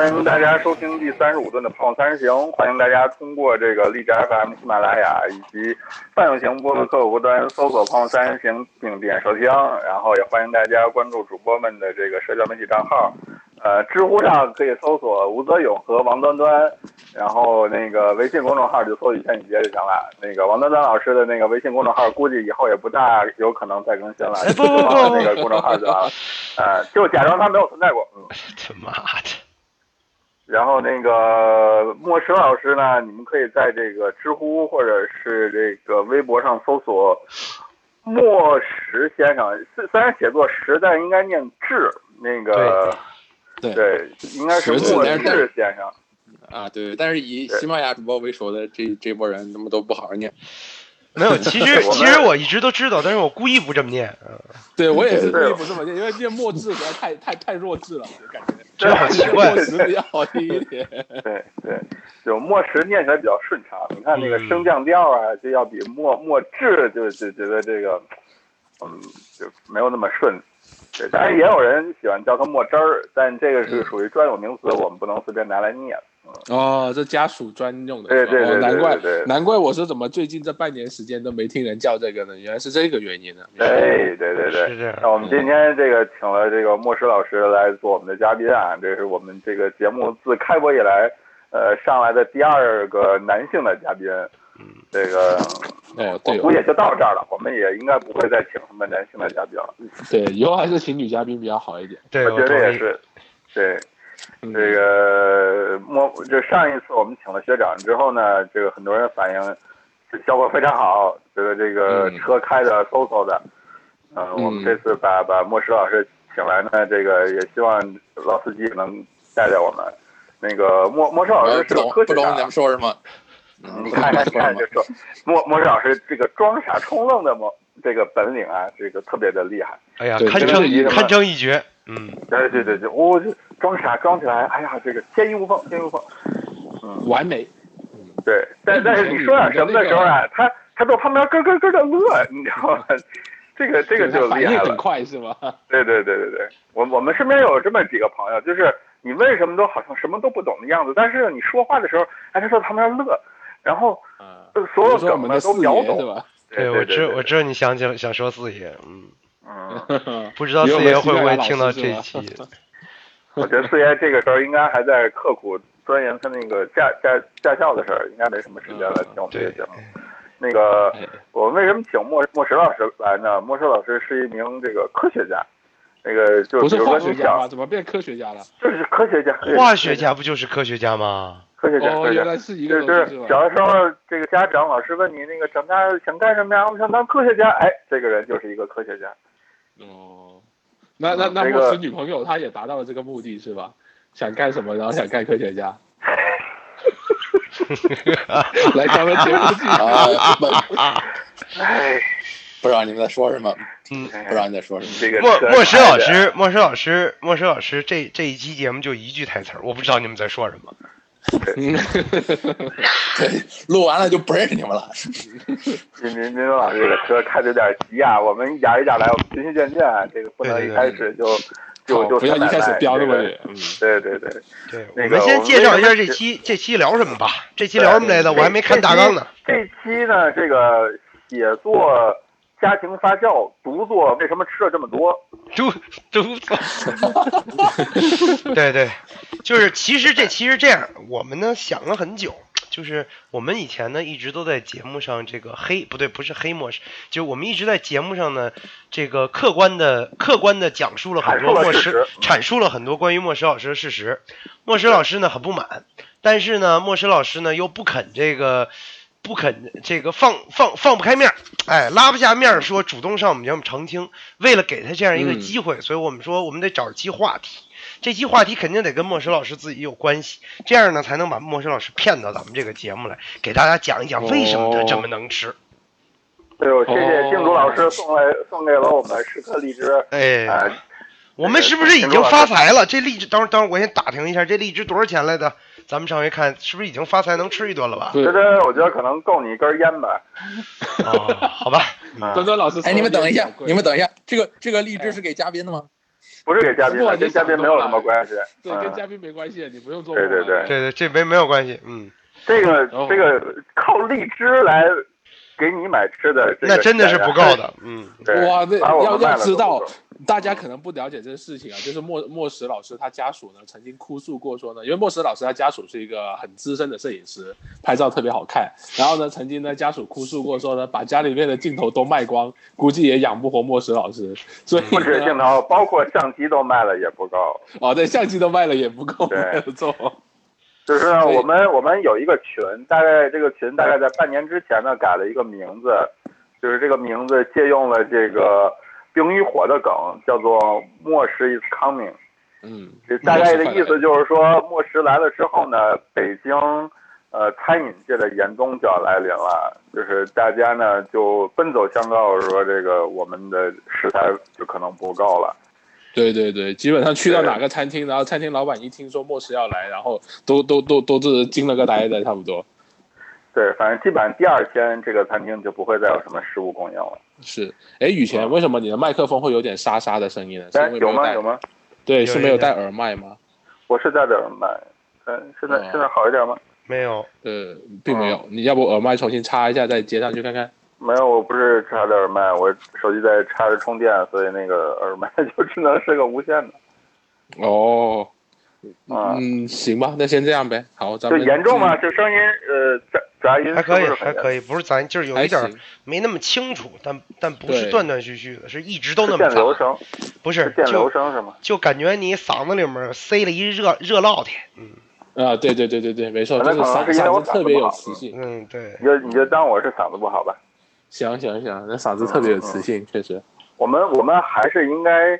欢迎大家收听第三十五顿的《胖三人行》，欢迎大家通过这个荔枝 FM、喜马拉雅以及泛用型播客客户端搜索“胖三人行”并点收听，然后也欢迎大家关注主播们的这个社交媒体账号。呃，知乎上可以搜索吴泽勇和王端端，然后那个微信公众号就搜“雨天雨杰”就行了。那个王端端老师的那个微信公众号，估计以后也不大有可能再更新了，不不不，那个公众号就完了。呃，就假装他没有存在过。嗯，他妈的。然后那个莫石老师呢，你们可以在这个知乎或者是这个微博上搜索莫石先生，虽虽然写作石，但应该念志。那个。对，应该是莫志先生啊，对，但是以喜马拉雅主播为首的这这波人，他们都不好好念。没有，其实其实我一直都知道，但是我故意不这么念。对我也是故意不这么念，因为念墨字实在太太太弱智了，我感觉。真好 奇怪，墨石比较好听一点。对 对，就墨石念起来比较顺畅。你看那个升降调啊，就要比墨墨质就就觉得这个，嗯，就没有那么顺。对，当然也有人喜欢叫它墨汁儿，但这个是属于专有名词，我们不能随便拿来念。哦，这家属专用的。对对对，难怪难怪我说怎么最近这半年时间都没听人叫这个呢？原来是这个原因呢。对对对对，那我们今天这个请了这个莫石老师来做我们的嘉宾啊，这是我们这个节目自开播以来，呃，上来的第二个男性的嘉宾。嗯，这个。哦，我估计就到这儿了，我们也应该不会再请什么男性的嘉宾了。对，以后还是请女嘉宾比较好一点。对，我觉得也是。对，这个莫，就上一次我们请了学长之后呢，这个很多人反映效果非常好，觉得这个车开的嗖嗖的。嗯，我们这次把把莫石老师请来呢，这个也希望老司机能带带我们。那个莫莫石老师是科学家。不懂说什么。你看看，你看，就说莫莫石老师这个装傻充愣的莫这个本领啊，这个特别的厉害。哎呀，堪称堪称一绝。嗯，对对对对，我就装傻装起来，哎呀，这个天衣无缝，天衣无缝。嗯，完美。对，但但是你说点什么的时候啊，他他到旁边咯咯咯的乐，你知道吗？这个这个就厉害了。很快是吗？对对对对对，我我们身边有这么几个朋友，就是你为什么都好像什么都不懂的样子，但是你说话的时候，哎，他在旁边乐。然后，所有梗呢都秒懂，对，我知我知道你想讲想说四爷，嗯嗯，不知道四爷会不会听到这一期？我觉得四爷这个时候应该还在刻苦钻研他那个驾驾驾校的事儿，应该没什么时间来听我们这个节目。那个，我们为什么请莫莫石老师来呢？莫石老师是一名这个科学家，那个就不是化学家吗？怎么变科学家了？就是科学家，化学家不就是科学家吗？科学家，原来是一个就是小的时候，这个家长老师问你那个长大想干什么呀？我想当科学家。哎，这个人就是一个科学家。哦，那那那莫石女朋友她也达到了这个目的是吧？想干什么？然后想干科学家。来咱们节目啊！哎，不知道你们在说什么？嗯，不知道你在说什么。这个莫莫石老师，莫石老师，莫石老师，这这一期节目就一句台词儿，我不知道你们在说什么。对，录完了就不认识你们了。您您您老师这个车开的有点急啊，我们一点一点来，我们循序渐进啊，这个不能一开始就就就不要一开始飙那么远。嗯，对对对对。我们先介绍一下这期这期聊什么吧。这期聊什么来着？我还没看大纲呢。这期呢，这个写作。家庭发酵，独坐为什么吃了这么多？独独坐，对对，就是其实这其实这样，我们呢想了很久，就是我们以前呢一直都在节目上这个黑不对，不是黑模式，就我们一直在节目上呢这个客观的客观的讲述了很多莫石阐述了很多关于莫石老师的事实，莫石老师呢很不满，但是呢莫石老师呢又不肯这个。不肯这个放放放不开面儿，哎，拉不下面儿说主动上我们节目澄清。为了给他这样一个机会，所以我们说我们得找期话题。这期话题肯定得跟莫石老师自己有关系，这样呢才能把莫石老师骗到咱们这个节目来，给大家讲一讲为什么他这么能吃。哎呦，谢谢静茹老师送来送给了我们十颗荔枝。哎，我们是不是已经发财了？这荔枝，等会儿等会儿我先打听一下，这荔枝多少钱来的？咱们上回看是不是已经发财能吃一顿了吧？觉得我觉得可能够你一根烟吧。哦，好吧。端端老师，哎，你们等一下，你们等一下，这个这个荔枝是给嘉宾的吗？不是给嘉宾的，跟嘉宾没有什么关系。对，跟嘉宾没关系，你不用做。对对对对对，这没没有关系，嗯。这个这个靠荔枝来给你买吃的，那真的是不够的，嗯。哇，那要要知道。大家可能不了解这个事情啊，就是莫莫石老师他家属呢曾经哭诉过说呢，因为莫石老师他家属是一个很资深的摄影师，拍照特别好看。然后呢，曾经呢家属哭诉过说呢，把家里面的镜头都卖光，估计也养不活莫石老师。所以不止镜头，包括相机都卖了也不够。哦，对，相机都卖了也不够，没错。就是我们我们有一个群，大概这个群大概在半年之前呢改了一个名字，就是这个名字借用了这个。冰与火的梗叫做“末世 is coming”，嗯，这大概的意思就是说，末世来了之后呢，北京呃餐饮界的严冬就要来临了，就是大家呢就奔走相告说，这个我们的食材就可能不够了。对对对，基本上去到哪个餐厅，然后餐厅老板一听说末世要来，然后都都都都是惊了个呆的，差不多。对，反正基本上第二天这个餐厅就不会再有什么食物供应了。是，哎，雨前，为什么你的麦克风会有点沙沙的声音呢？有吗？有吗？对，是没有戴耳麦吗？我是戴的耳麦，嗯，现在现在好一点吗？没有，呃，并没有。你要不耳麦重新插一下，再接上去看看？没有，我不是插的耳麦，我手机在插着充电，所以那个耳麦 就只能是个无线的。哦。嗯，行吧，那先这样呗。好，咱们就严重吗？就声音呃杂杂音还可以，还可以，不是杂音，就是有一点没那么清楚，但但不是断断续续的，是一直都那么流声，不是电流声是吗？就感觉你嗓子里面塞了一热热烙铁。嗯啊，对对对对对，没错，就是嗓嗓子特别有磁性。嗯，对。你就你就当我是嗓子不好吧。行行行，那嗓子特别有磁性，确实。我们我们还是应该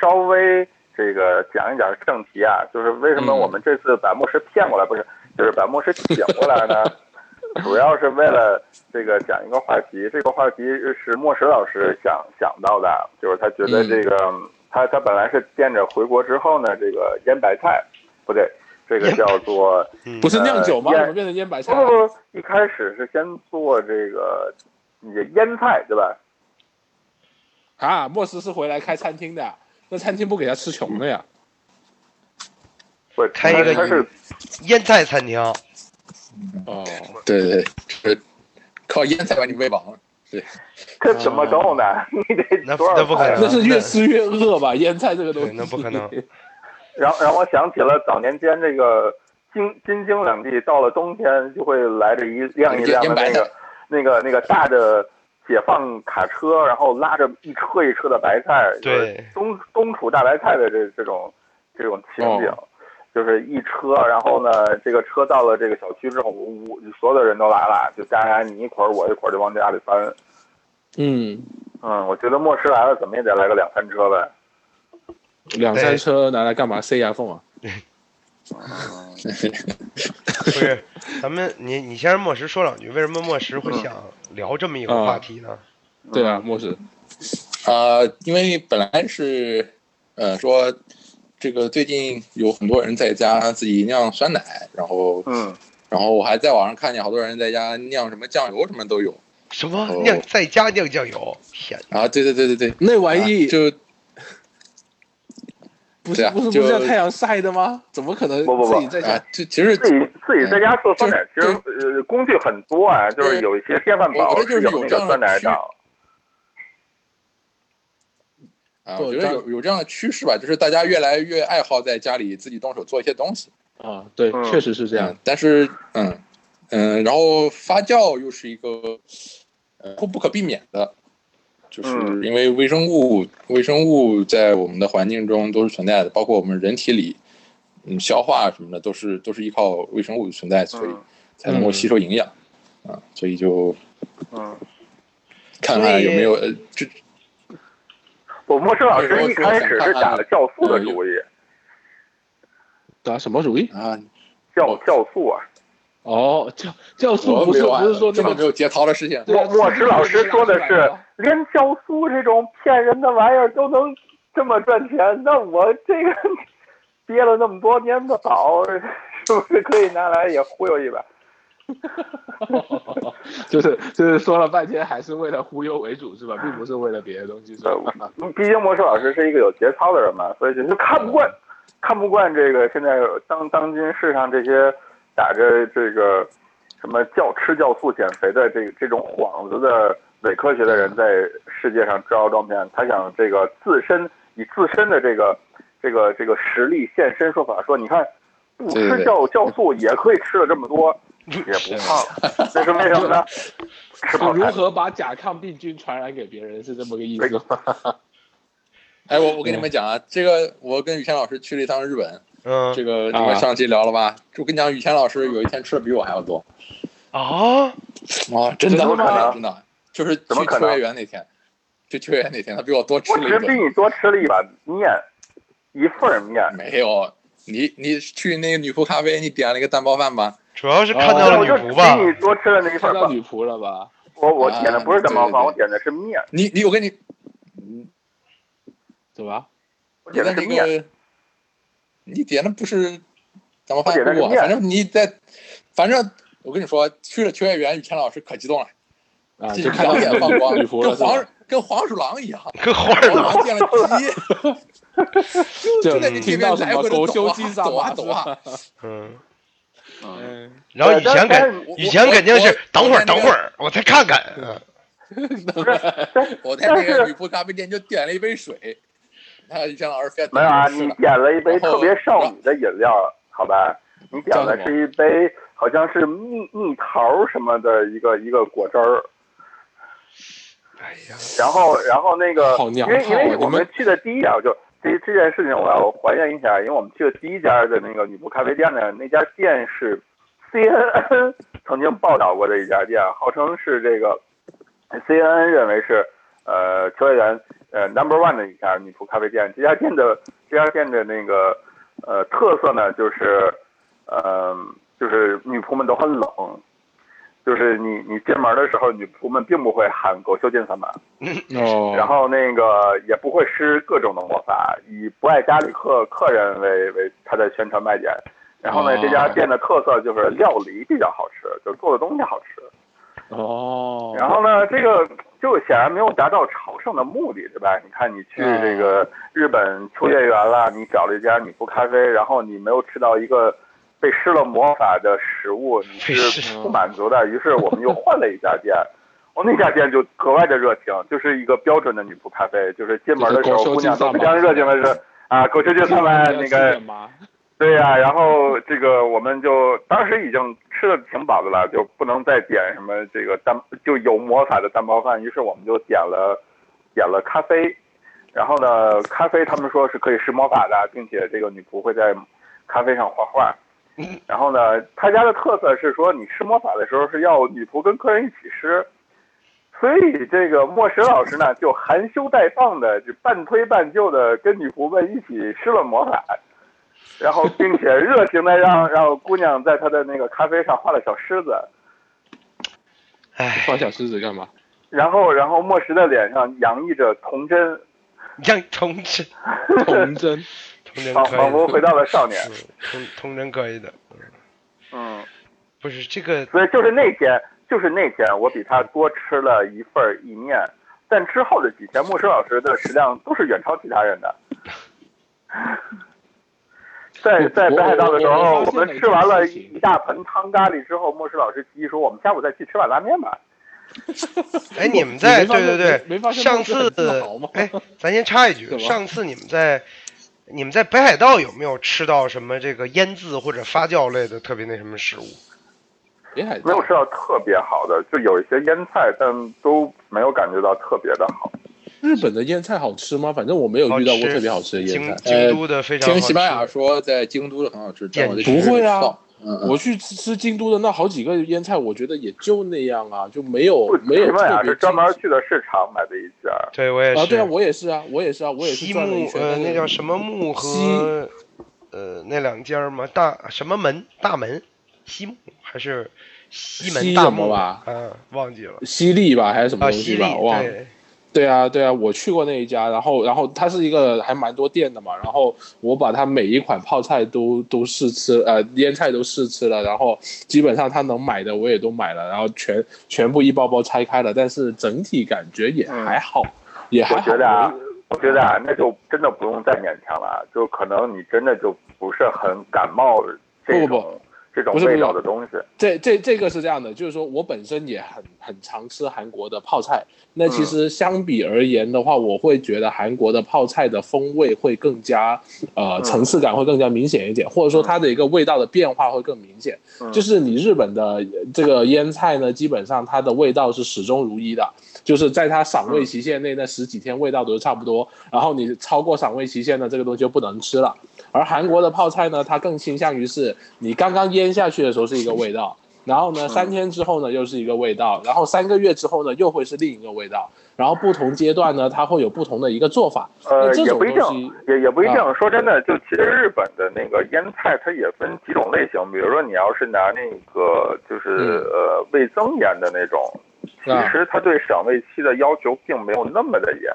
稍微。这个讲一点正题啊，就是为什么我们这次把牧师骗过来，不是，就是把牧师请过来呢？主要是为了这个讲一个话题，这个话题是莫石老师想想到的，就是他觉得这个他他本来是惦着回国之后呢，这个腌白菜，不对，这个叫做不是酿酒吗？怎么变成腌白菜？不不不，一开始是先做这个腌菜，对吧？啊，莫石是回来开餐厅的。那餐厅不给他吃穷的呀？不是，开一个腌菜餐厅。哦，对对，靠腌菜把你喂饱。对，这怎么够呢？你得多少？那不可能，那是越吃越饿吧？腌菜这个东西，那不可能。然后让我想起了早年间这个京京津两地，到了冬天就会来这一辆一辆的那个那个那个大的。解放卡车，然后拉着一车一车的白菜，对，东东楚大白菜的这这种这种情景，就是一车，然后呢，这个车到了这个小区之后，我所有的人都来了，就家家你一捆我一捆就往家里搬。嗯嗯，我觉得末世来了，怎么也得来个两三车呗。两三车拿来干嘛？塞牙缝啊？不是，咱们你你先让莫石说两句，为什么莫石会想聊这么一个话题呢？对啊，莫石，啊，因为本来是呃说这个最近有很多人在家自己酿酸奶，然后嗯，然后我还在网上看见好多人在家酿什么酱油，什么都有。什么酿在家酿酱油？天啊！对对对对对，那玩意就。不是不是不是在太阳晒的吗？怎么可能？不不不，啊，这其实自己自己在家做酸奶，其实呃工具很多啊，就是有一些电饭煲是有那个酸奶厂。啊，我觉得有有这样的趋势吧，就是大家越来越爱好在家里自己动手做一些东西。啊，对，确实是这样。但是，嗯嗯，然后发酵又是一个呃不不可避免的。就是因为微生物，微生物在我们的环境中都是存在的，包括我们人体里，嗯，消化什么的都是都是依靠微生物存在，所以才能够吸收营养，啊，所以就，嗯，看看有没有呃，这，我莫生老师一开始是打了酵素的主意，打什么主意啊？酵酵素啊。哦，酵酵素不是不是说这么没有节操的事情。莫莫石老师说的是，连教书这种骗人的玩意儿都能这么赚钱，那我这个憋了那么多年的宝，是不是可以拿来也忽悠一把？就是就是说了半天，还是为了忽悠为主是吧？并不是为了别的东西是吧？毕竟莫石老师是一个有节操的人嘛，所以就看不惯，看不惯这个现在当当今世上这些打着这个什么教吃酵素减肥的这这种幌子的伪科学的人在世界上招摇撞骗。他想这个自身以自身的这个这个这个实力现身说法，说你看不吃酵酵素也可以吃了这么多。也不胖，这是为什么呢？如何把甲亢病菌传染给别人是这么个意思吗？哎，我我跟你们讲啊，这个我跟雨谦老师去了一趟日本，嗯，这个你们上期聊了吧？我跟你讲，雨谦老师有一天吃的比我还要多。啊？啊，真的吗？真的，就是去秋叶原那天，去秋叶原那天，他比我多吃了一。我只比你多吃了一碗面，一份面。没有，你你去那个女仆咖啡，你点了一个蛋包饭吧。主要是看到了女仆吧？比你多吃了那一份到女仆了吧？我我点的不是蛋包饭，我点的是面。你你我跟你，嗯，怎么？我点的是面。你点的不是蛋包饭，不反正你在，反正我跟你说，去了秋叶原，雨谦老师可激动了，啊，就两眼放光，跟黄跟黄鼠狼一样，跟 黄鼠狼见了鸡，就在你听到什么狗修机上走啊走啊，嗯。嗯，然后以前肯以前肯定是等会儿等会儿，我再看看。不是我在那个女仆咖啡店就点了一杯水，那以前老师非没有啊，你点了一杯特别少女的饮料，好吧？你点的是一杯好像是蜜蜜桃什么的一个一个果汁儿。哎呀，然后然后那个，因为因为我们去的第一家就。这这件事情我要还原一下，因为我们去的第一家的那个女仆咖啡店呢，那家店是 CNN 曾经报道过的一家店，号称是这个 CNN 认为是呃秋叶原呃 Number One 的一家女仆咖啡店。这家店的这家店的那个呃特色呢，就是呃就是女仆们都很冷。就是你，你进门的时候，女仆们并不会喊“狗修进三门 ”，哦，然后那个也不会施各种的魔法，以不爱家里客客人为为他的宣传卖点。然后呢，这家店的特色就是料理比较好吃，就是做的东西好吃。哦，然后呢，这个就显然没有达到朝圣的目的，对吧？你看，你去这个日本秋叶原了，你找了一家女仆咖啡，然后你没有吃到一个。被施了魔法的食物，你是不满足的。于是我们又 换了一家店，哦，那家店就格外的热情，就是一个标准的女仆咖啡，就是进门的时候姑娘都非常热情的是啊，狗球就上来那个，对呀，然后这个我们就当时已经吃的挺饱的了，就不能再点什么这个蛋就有魔法的蛋包饭，于是我们就点了点了咖啡，然后呢，咖啡他们说是可以施魔法的，并且这个女仆会在咖啡上画画。然后呢，他家的特色是说，你施魔法的时候是要女仆跟客人一起施，所以这个莫石老师呢就含羞带放的，就半推半就的跟女仆们一起施了魔法，然后并且热情的让让姑娘在他的那个咖啡上画了小狮子。哎，画小狮子干嘛？然后然后莫石的脸上洋溢着童真，像童真，童真。仿仿佛回到了少年，童童真可以的，嗯，不是这个，所以就是那天，就是那天，我比他多吃了一份意面，但之后的几天，牧师老师的食量都是远超其他人的。在在北海道的时候，我们吃完了一大盆汤咖喱之后，牧师老师提议说，我们下午再去吃碗拉面吧。哎，你们在对对对，上次哎，咱先插一句，上次你们在。你们在北海道有没有吃到什么这个腌制或者发酵类的特别那什么食物？北海没有吃到特别好的，就有一些腌菜，但都没有感觉到特别的好。日本的腌菜好吃吗？反正我没有遇到过特别好吃的腌菜。京都的非常好。听西班牙说，在京都的很好吃。不会啊。我去吃京都的那好几个腌菜，我觉得也就那样啊，就没有没有特别。是专门去的市场买的一家。对，我也是。啊，对啊，我也是啊，我也是啊，我也是。西木呃，那叫什么木和呃那两家吗？大什么门？大门？西木还是西门大木吧？嗯，忘记了。西利吧，还是什么东西吧？忘了。对啊，对啊，我去过那一家，然后，然后它是一个还蛮多店的嘛，然后我把它每一款泡菜都都试吃，呃，腌菜都试吃了，然后基本上他能买的我也都买了，然后全全部一包包拆开了，但是整体感觉也还好，也还好。我觉得啊，我觉得啊，那就真的不用再勉强了，就可能你真的就不是很感冒这种。这种味道的东西，这这这个是这样的，就是说我本身也很很常吃韩国的泡菜。那其实相比而言的话，我会觉得韩国的泡菜的风味会更加呃层次感会更加明显一点，或者说它的一个味道的变化会更明显。就是你日本的这个腌菜呢，基本上它的味道是始终如一的，就是在它赏味期限内那十几天味道都是差不多，然后你超过赏味期限的，这个东西就不能吃了。而韩国的泡菜呢，它更倾向于是你刚刚腌下去的时候是一个味道，然后呢三天之后呢又是一个味道，然后三个月之后呢又会是另一个味道，然后不同阶段呢它会有不同的一个做法。呃，也不一定，也也不一定。说真的，就其实日本的那个腌菜它也分几种类型，比如说你要是拿那个就是呃味增腌的那种，其实它对赏味期的要求并没有那么的严。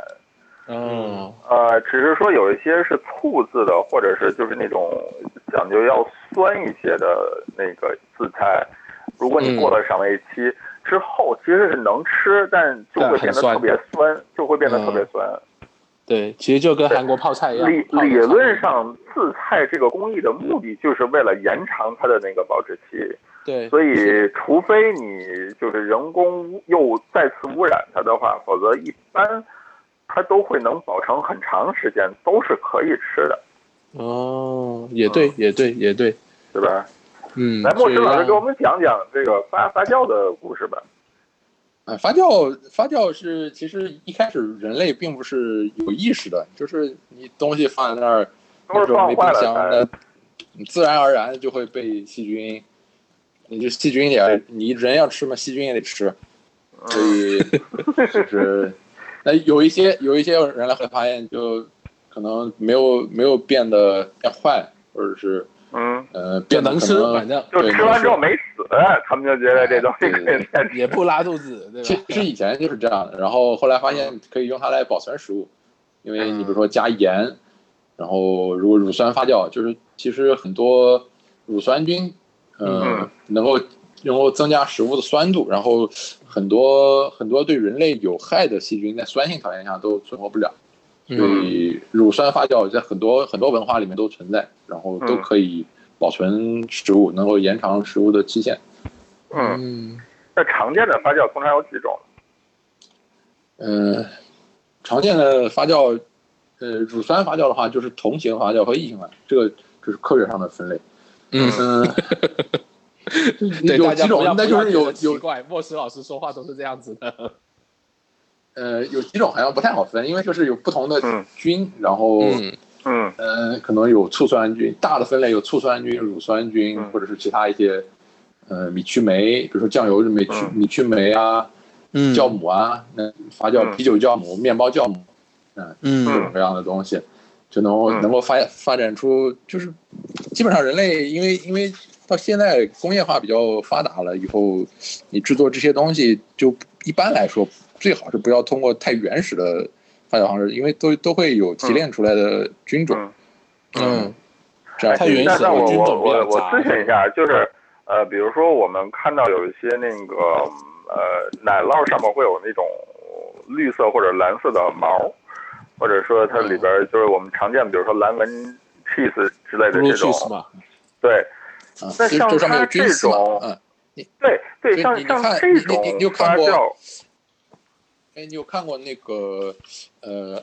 嗯，呃，只是说有一些是醋渍的，或者是就是那种讲究要酸一些的那个渍菜，如果你过了赏味期之后，其实是能吃，但就会变得特别酸，就会变得特别酸。对，其实就跟韩国泡菜一样。理理论上，渍菜这个工艺的目的就是为了延长它的那个保质期。对，所以除非你就是人工又再次污染它的话，否则一般。它都会能保存很长时间，都是可以吃的。哦，也对，也对，也对，对吧？嗯，来，莫石老师给我们讲讲这个发发酵的故事吧。啊，发酵发酵是其实一开始人类并不是有意识的，就是你东西放在那儿，都是放坏了，你自然而然就会被细菌，你就细菌也，你人要吃嘛，细菌也得吃，所以就是。那有一些有一些人来会发现，就可能没有没有变得变坏，或者是嗯呃变能吃，反正就吃完之后没死，他们就觉得这东西可以再，也不拉肚子，对吧？其实以前就是这样的，然后后来发现可以用它来保存食物，因为你比如说加盐，然后如果乳酸发酵，就是其实很多乳酸菌，嗯，能够。能够增加食物的酸度，然后很多很多对人类有害的细菌在酸性条件下都存活不了，所以乳酸发酵在很多很多文化里面都存在，然后都可以保存食物，能够延长食物的期限。嗯，那常见的发酵通常有几种？嗯，常见的发酵，呃，乳酸发酵的话就是同型发酵和异型发酵，这个就是科学上的分类。嗯。有几种，那就是有有怪。莫石老师说话都是这样子的。呃，有几种好像不太好分，因为就是有不同的菌，然后嗯。嗯，可能有醋酸菌，大的分类有醋酸菌、乳酸菌，或者是其他一些呃米曲霉，比如说酱油米曲米曲霉啊，酵母啊，那发酵啤酒酵母、面包酵母，嗯，各种各样的东西，就能够能够发发展出，就是基本上人类因为因为。到现在工业化比较发达了以后，你制作这些东西就一般来说最好是不要通过太原始的发酵方式，因为都都会有提炼出来的菌种。嗯，这样。太原始的菌种我我咨询一下，就是呃，比如说我们看到有一些那个呃奶酪上面会有那种绿色或者蓝色的毛，或者说它里边就是我们常见，比如说蓝纹 cheese 之类的这种，对。那像它这种，嗯，对对，像像这种发酵，哎，你有看过那个呃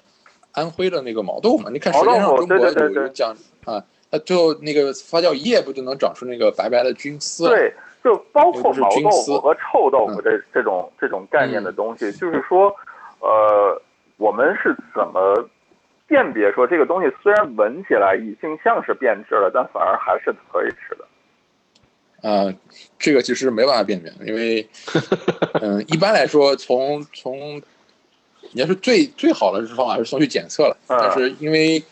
安徽的那个毛豆吗？你看《舌尖上中国》有有讲啊，它最后那个发酵一夜不就能长出那个白白的菌丝？对，就包括毛豆腐和臭豆腐这这种这种概念的东西，就是说，呃，我们是怎么辨别说这个东西虽然闻起来已经像是变质了，但反而还是可以吃的？啊，这个其实没办法辨别，因为，嗯，一般来说，从从，你要是最最好的方法是送去检测了，但是因为，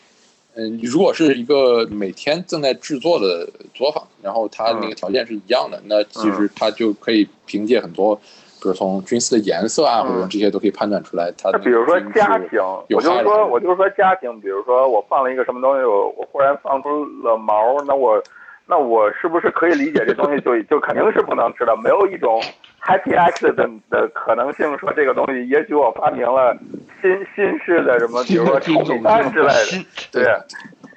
嗯，如果是一个每天正在制作的作坊，然后它那个条件是一样的，那其实它就可以凭借很多比如从菌丝的颜色啊，嗯或者这些都可以判断出来它的那比如说家庭，有我就是说，我就是说家庭，比如说我放了一个什么东西，我我忽然放出了毛，那我那我是不是可以理解这东西就就肯定是不能吃的？没有一种 happy accident 的可能性，说这个东西也许我发明了新新式的什么，比如说炒米饭之类的，对。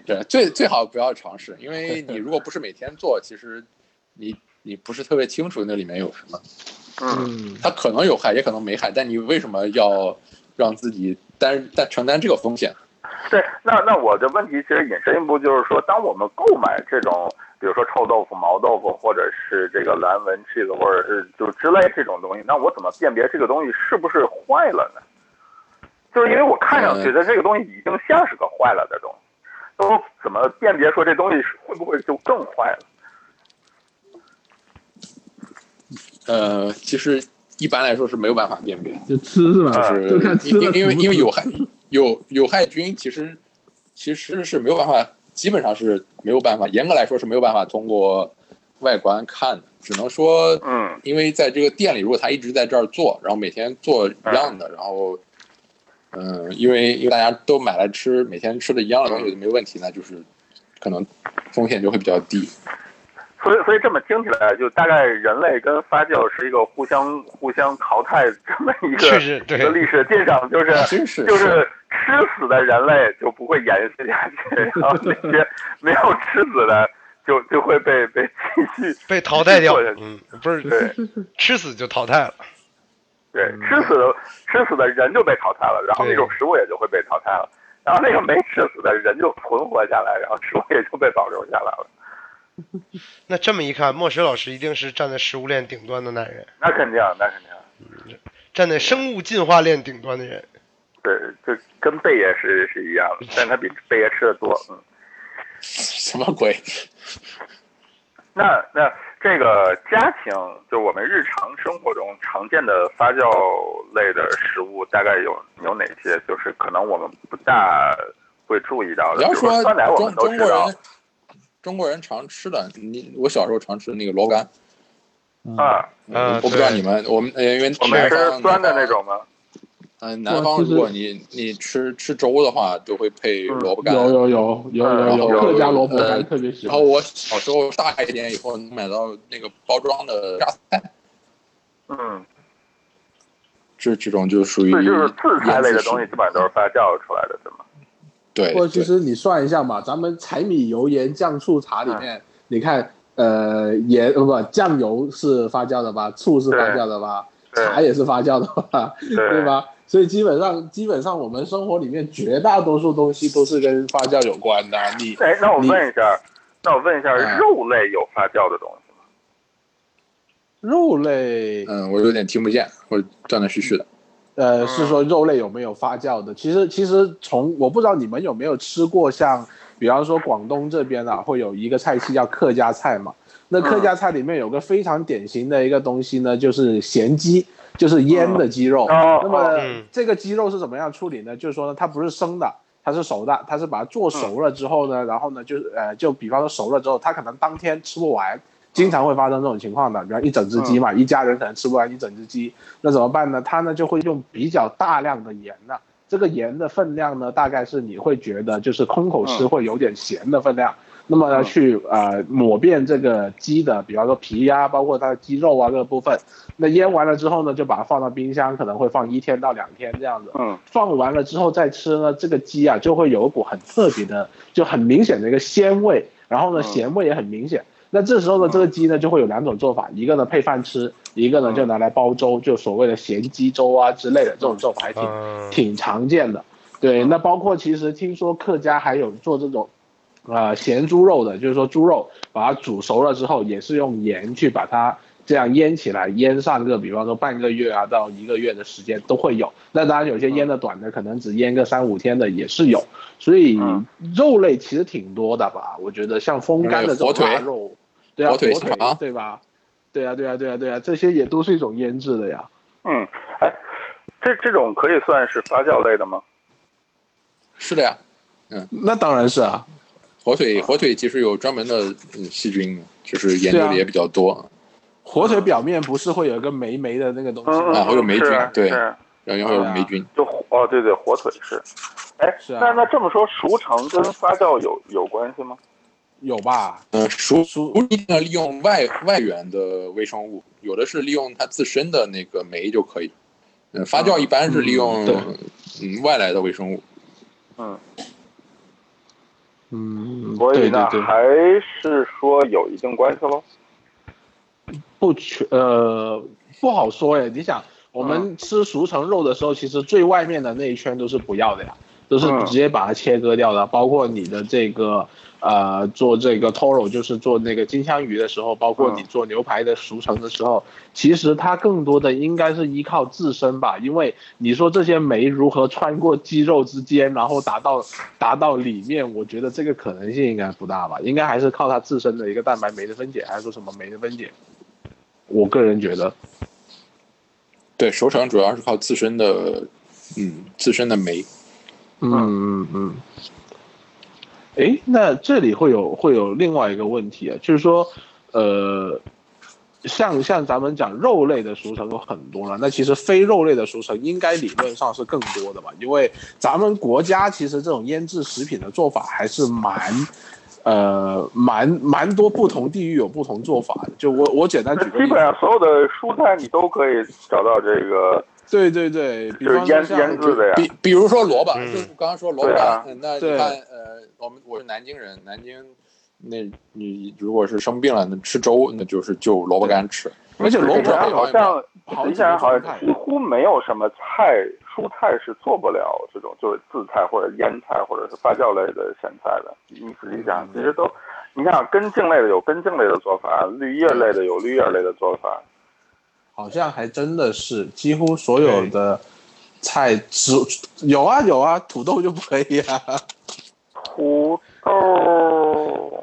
对，最最好不要尝试，因为你如果不是每天做，其实你你不是特别清楚那里面有什么，嗯，嗯，它可能有害，也可能没害，但你为什么要让自己担担承担这个风险？对，那那我的问题其实引申一步就是说，当我们购买这种，比如说臭豆腐、毛豆腐，或者是这个蓝纹 cheese，或者是就之类这种东西，那我怎么辨别这个东西是不是坏了呢？就是因为我看上去的这个东西已经像是个坏了的东西，那我怎么辨别说这东西是会不会就更坏了？呃，其实一般来说是没有办法辨别，就吃是吧？啊就看吃因为因为有害有有害菌，其实其实是没有办法，基本上是没有办法，严格来说是没有办法通过外观看的，只能说，嗯因为在这个店里，如果他一直在这儿做，然后每天做一样的，然后，嗯、因为因为大家都买来吃，每天吃的一样的东西就没问题，那就是可能风险就会比较低。所以所以这么听起来，就大概人类跟发酵是一个互相互相淘汰这么一个一个历史。进程，就是就是吃死的人类就不会延续下去，然后那些 没有吃死的就就会被被继续 被淘汰掉嗯，不是对吃死就淘汰了，对，吃死的吃死的人就被淘汰了，然后那种食物也就会被淘汰了，然后那个没吃死的人就存活下来，然后食物也就被保留下来了。那这么一看，莫石老师一定是站在食物链顶端的男人，那肯定，那肯定，站在生物进化链顶端的人。对，就跟贝爷是是一样的，但他比贝爷吃的多，嗯。什么鬼？那那这个家庭，就我们日常生活中常见的发酵类的食物，大概有有哪些？就是可能我们不大会注意到的。比如你要说酸奶，我们中都知道中国人，中国人常吃的，你我小时候常吃的那个螺干，啊，嗯我不知道你们，我们呃因为我们南方吃酸的那。种吗？嗯，南方如果你你吃吃粥的话，就会配嗯萝卜干。有有有有有有有客家萝卜呃干特别喜欢然后。我小时候大一点以后，能买到那个包装的榨菜，嗯，这这种就属于对，就是自菜类的东西，基本上都是发酵出来的，对吗？对，或者其实你算一下嘛，咱们柴米油盐酱醋茶里嗯面，你看，呃，盐不不酱油是发酵的吧，醋是发酵的吧，对茶也是发酵的吧，对对吧？所以基本上基本上我们生活里面绝大多数东西都是跟发酵有关的。你哎，那我问一下，那我问一下，嗯肉类有发酵的东西吗？肉类，嗯，我有点听不见，我断断续续的。呃，是说肉类有没有发酵的？其实其实从我不知道你们有没有吃过像，比方说广东这边啊，会有一个菜系叫客家菜嘛。那客家菜里面有个非常典型的一个东西呢，就是咸鸡，就是腌的鸡肉。哦那么嗯这个鸡肉是怎么样处理呢？就是说呢，它不是生的，它是熟的，它是把它做熟了之后呢，然后呢，就是呃，就比方说熟了之后，它可能当天吃不完，经常会发生这种情况的。比方一整只鸡嘛，一家人可能吃不完一整只鸡，那怎么办呢？他呢就会用比较大量的盐呢，这个盐的分量呢，大概是你会觉得就是空口吃嗯会有点咸的分量。那么呢，嗯去呃抹遍这个鸡的，比方说皮呀、包括它的鸡肉啊这个部分。那腌完了之后呢，就把它放到冰箱，可能会放一天到两天这样子。嗯放完了之后再吃呢，这个鸡啊就会有一股很特别的，就很明显的一个鲜味，然后呢嗯咸味也很明显。那这时候呢，这个鸡呢就会有两种做法，一个呢配饭吃，一个呢嗯就拿来煲粥，就所谓的咸鸡粥啊之类的这种做法还挺嗯，挺常见的。对，那包括其实听说客家还有做这种，呃，咸猪肉的，就是说猪肉把它煮熟了之后，也是用盐去把它这样腌起来，腌上个比方说半个月啊到一个月的时间都会有。那当然有些腌的短的，可能只腌个三五天的也是有。所以嗯肉类其实挺多的吧？我觉得像风干的这种火腿腊肉，对啊，火腿火腿肠对吧？对啊，对啊，对啊，对啊，这些也都是一种腌制的呀。嗯，哎，这这种可以算是发酵类的吗？是的呀，嗯那当然是啊，火腿火腿其实有专门的嗯细菌，就是研究的也比较多。火腿表面不是会有一个霉霉的那个东西？啊会有霉菌对然后有霉菌。就火哦，对对，火腿是。哎，是啊那那这么说，熟成跟发酵有有关系吗？有吧？嗯，熟熟不一定要利用外外源的微生物，有的是利用它自身的那个酶就可以。嗯，发酵一般是利用嗯嗯外来的微生物。嗯，嗯，所以呢，还是说有一定关系喽。不全呃不好说哎。你想，我们吃熟成肉的时候，其实最外面的那一圈都是不要的呀，都是嗯直接把它切割掉的。包括你的这个呃做这个 toro，就是做那个金枪鱼的时候，包括你嗯做牛排的熟成的时候，其实它更多的应该是依靠自身吧，因为你说这些酶如何穿过肌肉之间，然后达到达到里面，我觉得这个可能性应该不大吧，应该还是靠它自身的一个蛋白酶的分解，还是说什么酶的分解？我个人觉得，对，熟成主要是靠自身的嗯自身的酶。嗯嗯嗯。诶，那这里会有会有另外一个问题啊，就是说，呃，像像咱们讲肉类的熟成有很多了，那其实非肉类的熟成应该理论上是更多的吧？因为咱们国家其实这种腌制食品的做法还是蛮。呃，蛮蛮多不同地域有不同做法的。就我我简单举个例子基本，上所有的蔬菜你都可以找到这个，对对对，比就是腌方说像腌制的呀。比比如说萝卜，嗯就刚刚说萝卜那看呃，我们我是南京人，南京那你如果是生病了，那吃粥那就是就萝卜干吃。而且萝卜好像，好几实际上好像几乎没有什么菜蔬菜是做不了这种就是渍菜或者腌菜或者是发酵类的咸菜的。你仔细想其实都，你看根茎类的有根茎类的做法，绿叶类的有绿叶类的做法。好像还真的是几乎所有的菜只有啊有啊，土豆就不可以啊，土豆，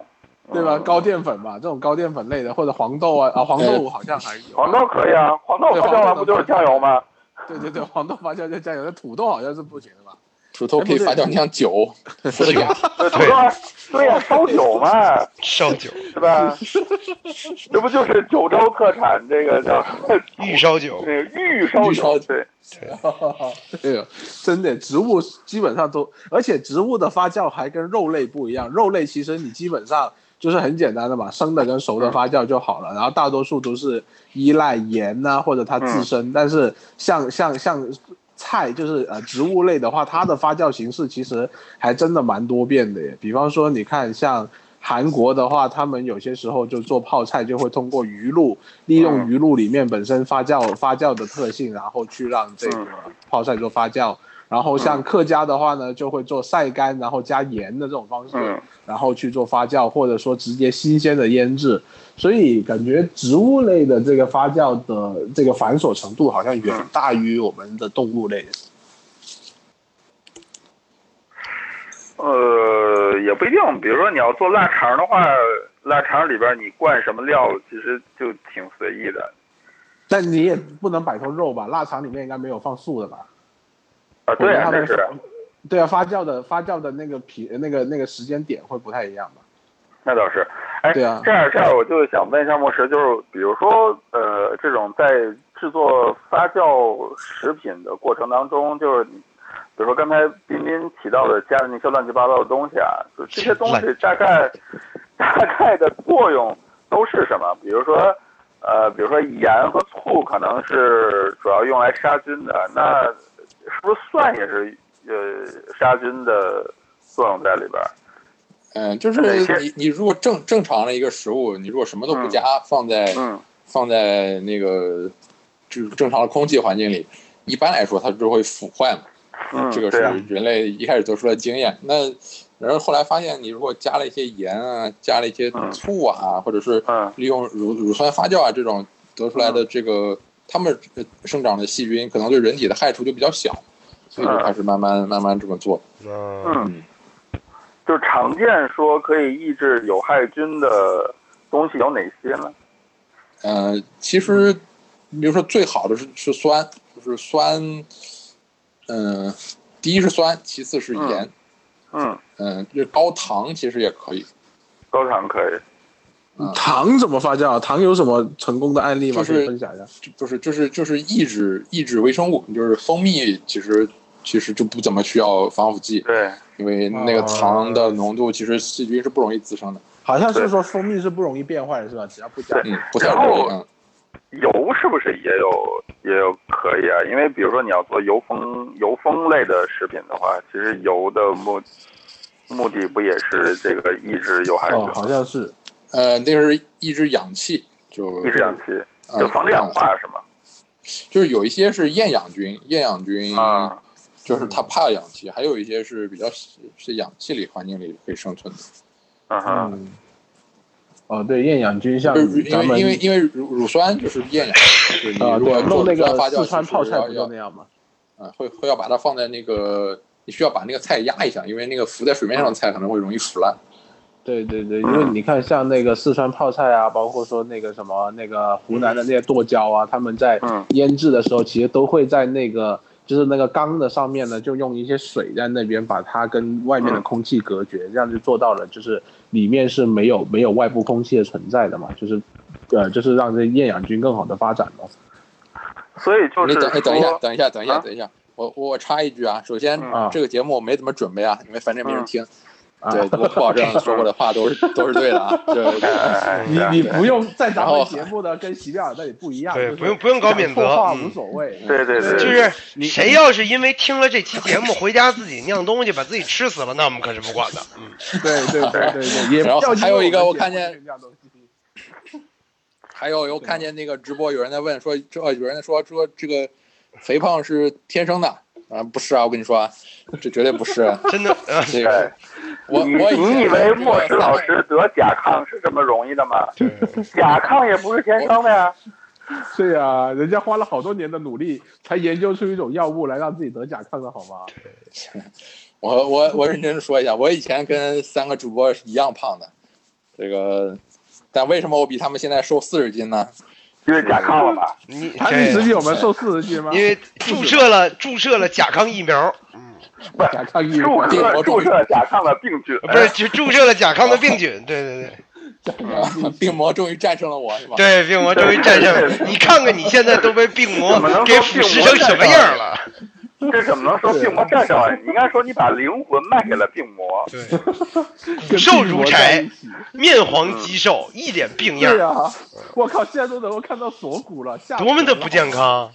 对吧？嗯高淀粉嘛，这种高淀粉类的或者黄豆啊啊，黄豆好像还有。黄豆可以啊，黄豆发酵完不就是酱油吗？对对对，黄豆发酵就酱油，那土豆好像是不行的吧？土豆可以发酵酿酒，说的呀，对，土豆啊，对呀，烧酒嘛，烧酒、是吧？这不就是九州特产这个叫 玉烧酒，对玉烧酒？对，对。呀，真的，植物基本上都，而且植物的发酵还跟肉类不一样，肉类其实你基本上就是很简单的嘛，生的跟熟的发酵就好了，然后大多数都是依赖盐呐、或者它自身，但是像像像菜就是呃植物类的话，它的发酵形式其实还真的蛮多变的耶，比方说你看像。韩国的话，他们有些时候就做泡菜，就会通过鱼露，利用鱼露里面本身发酵发酵的特性，然后去让这个泡菜做发酵。然后像客家的话呢，就会做晒干，然后加盐的这种方式，嗯然后去做发酵，或者说直接新鲜的腌制。所以感觉植物类的这个发酵的这个繁琐程度，好像远大于我们的动物类的。呃，也不一定。比如说你要做腊肠的话，腊肠里边你灌什么料，其实就挺随意的。但你也不能摆脱肉吧？腊肠里面应该没有放素的吧？啊，对啊，我觉得它这是，对啊，发酵的发酵的那个皮那个那个时间点会不太一样吧？那倒是。哎，对啊这样这样，我就想问一下莫石，就是比如说，呃，这种在制作发酵食品的过程当中，就是，比如说刚才彬彬提到的加的那些乱七八糟的东西啊，就这些东西大概大概的作用都是什么？比如说，呃，比如说盐和醋可能是主要用来杀菌的，那是不是蒜也是呃杀菌的作用在里边儿？嗯，就是你你如果正正常的一个食物，你如果什么都不加，放在嗯放在那个就是正常的空气环境里，一般来说它就会腐坏嘛。嗯，这个是人类一开始得出的经验。那然后后来发现，你如果加了一些盐啊，加了一些嗯醋啊，或者是嗯利用乳乳酸发酵啊这种得出来的这个，它们呃生长的细菌可能对人体的害处就比较小，所以就开始慢慢慢慢这么做。嗯，嗯，就常见说可以抑制有害菌的东西有哪些呢？呃，其实比如说最好的是是酸，就是酸，嗯、第一是酸，其次是盐，嗯，嗯、这高糖其实也可以。高糖可以。嗯糖怎么发酵？糖有什么成功的案例吗？就是可以分享一下。就是就是就是抑制抑制微生物，就是蜂蜜其实其实就不怎么需要防腐剂，对，因为那个糖的浓度其实细菌是不容易滋生的，好像是说蜂蜜是不容易变坏的，是吧？只要不加。嗯，不太然后容易嗯。油是不是也有也有可以啊？因为比如说你要做油封油封类的食品的话，其实油的目目的不也是这个抑制有害菌哦，好像是。呃，那是抑制氧气，就抑制氧气，呃就防止氧化是吗？就是有一些是厌氧菌，厌氧菌啊，就是它怕氧气，还有一些是比较是氧气里环境里可以生存的。啊哈，嗯。哦，对，厌氧菌像就是因为因为因为乳乳酸就是厌氧，就是你 啊，对，如果弄那个四川泡菜不就要那样吗？啊会会要把它放在那个，你需要把那个菜压一下，因为那个浮在水面上的菜可能会容易腐烂。对对对，因为你看，像那个四川泡菜啊，包括说那个什么那个湖南的那些剁椒啊，他们在嗯腌制的时候，其实都会在那个就是那个缸的上面呢，就用一些水在那边把它跟外面的空气隔绝，这样就做到了，就是里面是没有没有外部空气的存在的嘛，就是呃，就是让这厌氧菌更好的发展嘛。所以就是你等哎等一下，等一下等一下啊等一下，我我插一句啊，首先啊这个节目我没怎么准备啊，因为反正没人听。啊对，我不保证说过的话都是都是对的啊。这哎你你不用在咱们节目的跟席比尔那里不一样，对不用不用搞免责无所谓。对对对，就是你谁要是因为听了这期节目回家自己酿东西把自己吃死了，那我们可是不管的。嗯，对对对对对，然后还有一个我看见还有有看见那个直播有人在问说，这有人在说说这个肥胖是天生的啊？不是啊，我跟你说啊，这绝对不是。真的，呃，这个我我你以为这个莫石老师得甲亢是这么容易的吗？甲亢也不是天生的呀。对呀、人家花了好多年的努力，才研究出一种药物来让自己得甲亢的好吗？我我我认真地说一下，我以前跟三个主播是一样胖的，这个，但为什么我比他们现在瘦四十斤呢？因为甲亢了吧。你他一直比我们瘦四十斤吗？因为注射了注射了甲亢疫苗，嗯，不是甲亢疫注苗，射注射甲亢的病菌，不是就注射了甲亢的病菌，对对对啊 病魔终于战胜了我，是吧？对，病魔终于战胜了。你看看你现在都被病魔给腐蚀成什么样了？这怎么能说病魔战胜了？你应该说你把灵魂卖给了病魔。对，跟瘦如柴面黄肌瘦，一脸病样对，呀、我靠，现在都能够看到锁骨了，吓多么的不健！康！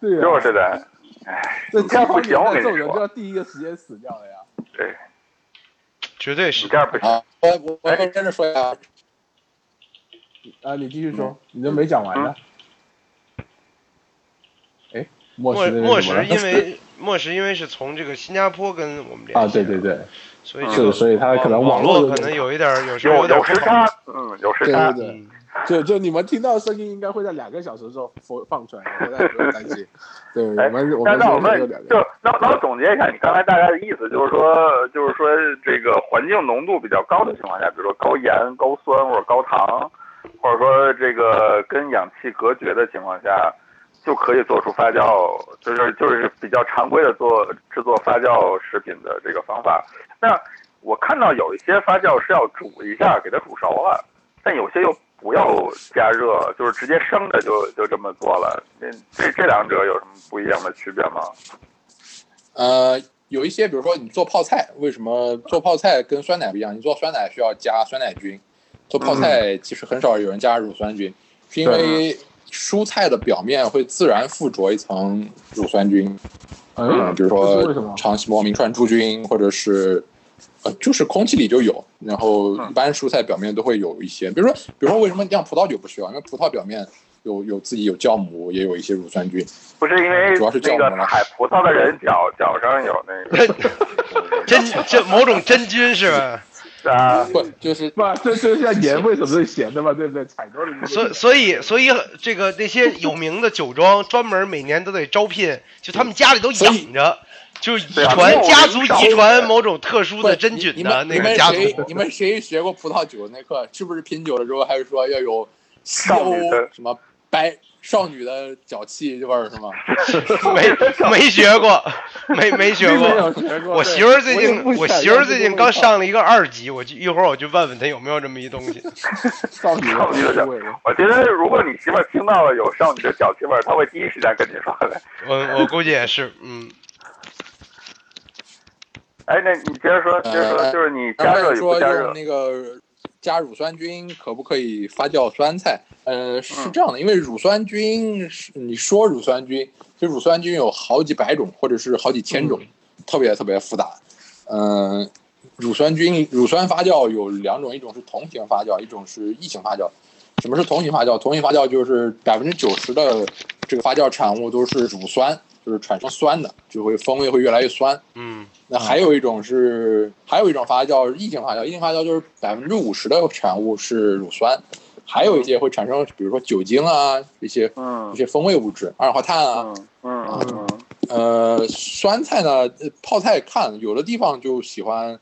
对呀、就是的，哎，这你这样不行，我跟你这种人就，要第一个时间死掉了呀。对绝对是你这。样不行。啊，我我我认真的说呀，啊，你继续说，你都没讲完呢。哎，莫莫石 因为莫石因为是从这个新加坡跟我们联系啊，对对，对，所以这个所以他可能网网络可能有一点儿有时候有时差，嗯，有时差。对对对嗯，就就你们听到的声音，应该会在两个小时之后放放出来，大家不用担心。对，我哎们我们我们。就那那我总结一下，你刚才大概的意思就是说，就是说这个环境浓度比较高的情况下，比如说高盐、高酸或者高糖，或者说这个跟氧气隔绝的情况下，就可以做出发酵，就是就是比较常规的做制作发酵食品的这个方法。那我看到有一些发酵是要煮一下，给它煮熟了，但有些又不要加热，就是直接生的就就这么做了。这这这两者有什么不一样的区别吗？呃，有一些，比如说你做泡菜，为什么做泡菜跟酸奶不一样？你做酸奶需要加酸奶菌，做泡菜其实很少有人加乳酸菌，是因为蔬菜的表面会自然附着一层乳酸菌，哎嗯，比如说长细胞名串珠菌，或者是呃，就是空气里就有，然后嗯。一般蔬菜表面都会有一些，比如说，比如说为什么酿葡萄酒不需要？因为葡萄表面有有自己有酵母，也有一些乳酸菌，不是因为主要是那个酵母了采葡萄的人脚脚上有那个。真这某种真菌是吧？啊，不就是不，这就像盐为什么是咸的嘛，对不对？采多了就所所以所以这个那些有名的酒庄专门每年都得招聘，就他们家里都养着，就是遗传家族遗传某种特殊的真菌的那个家族。谁你们谁学过葡萄酒那课？是不是品酒的时候还是说要有西少女的欧什么白少女的脚气味儿是吗？没没学过，没没学过。学过。我媳妇儿最近，我我媳妇儿最近刚上了一个二级，我就一会儿我去问问她有没有这么一东西。少 女少女的。我觉得如果你媳妇儿听到了有少女的脚气味儿，她会第一时间跟你说的。我我估计也是，嗯，哎，那你接着说，接着说，呃就是你加热与说不加热用？那个加乳酸菌可不可以发酵酸菜？呃，是嗯这样的，因为乳酸菌是你说乳酸菌，其实乳酸菌有好几百种或者是好几千种，特别特别复杂。嗯、乳酸菌乳酸发酵有两种，一种是同型发酵，一种是异型发酵。什么是同型发酵？同型发酵就是百分之九十的这个发酵产物都是乳酸，就是产生酸的，就会风味会越来越酸。嗯那还有一种是，还有一种发酵异型发酵，异型发酵就是百分之五十的产物是乳酸，还有一些会产生，比如说酒精啊，一些嗯一些风味物质，二氧化碳啊。嗯嗯嗯呃，酸菜呢，呃泡菜看有的地方就喜欢，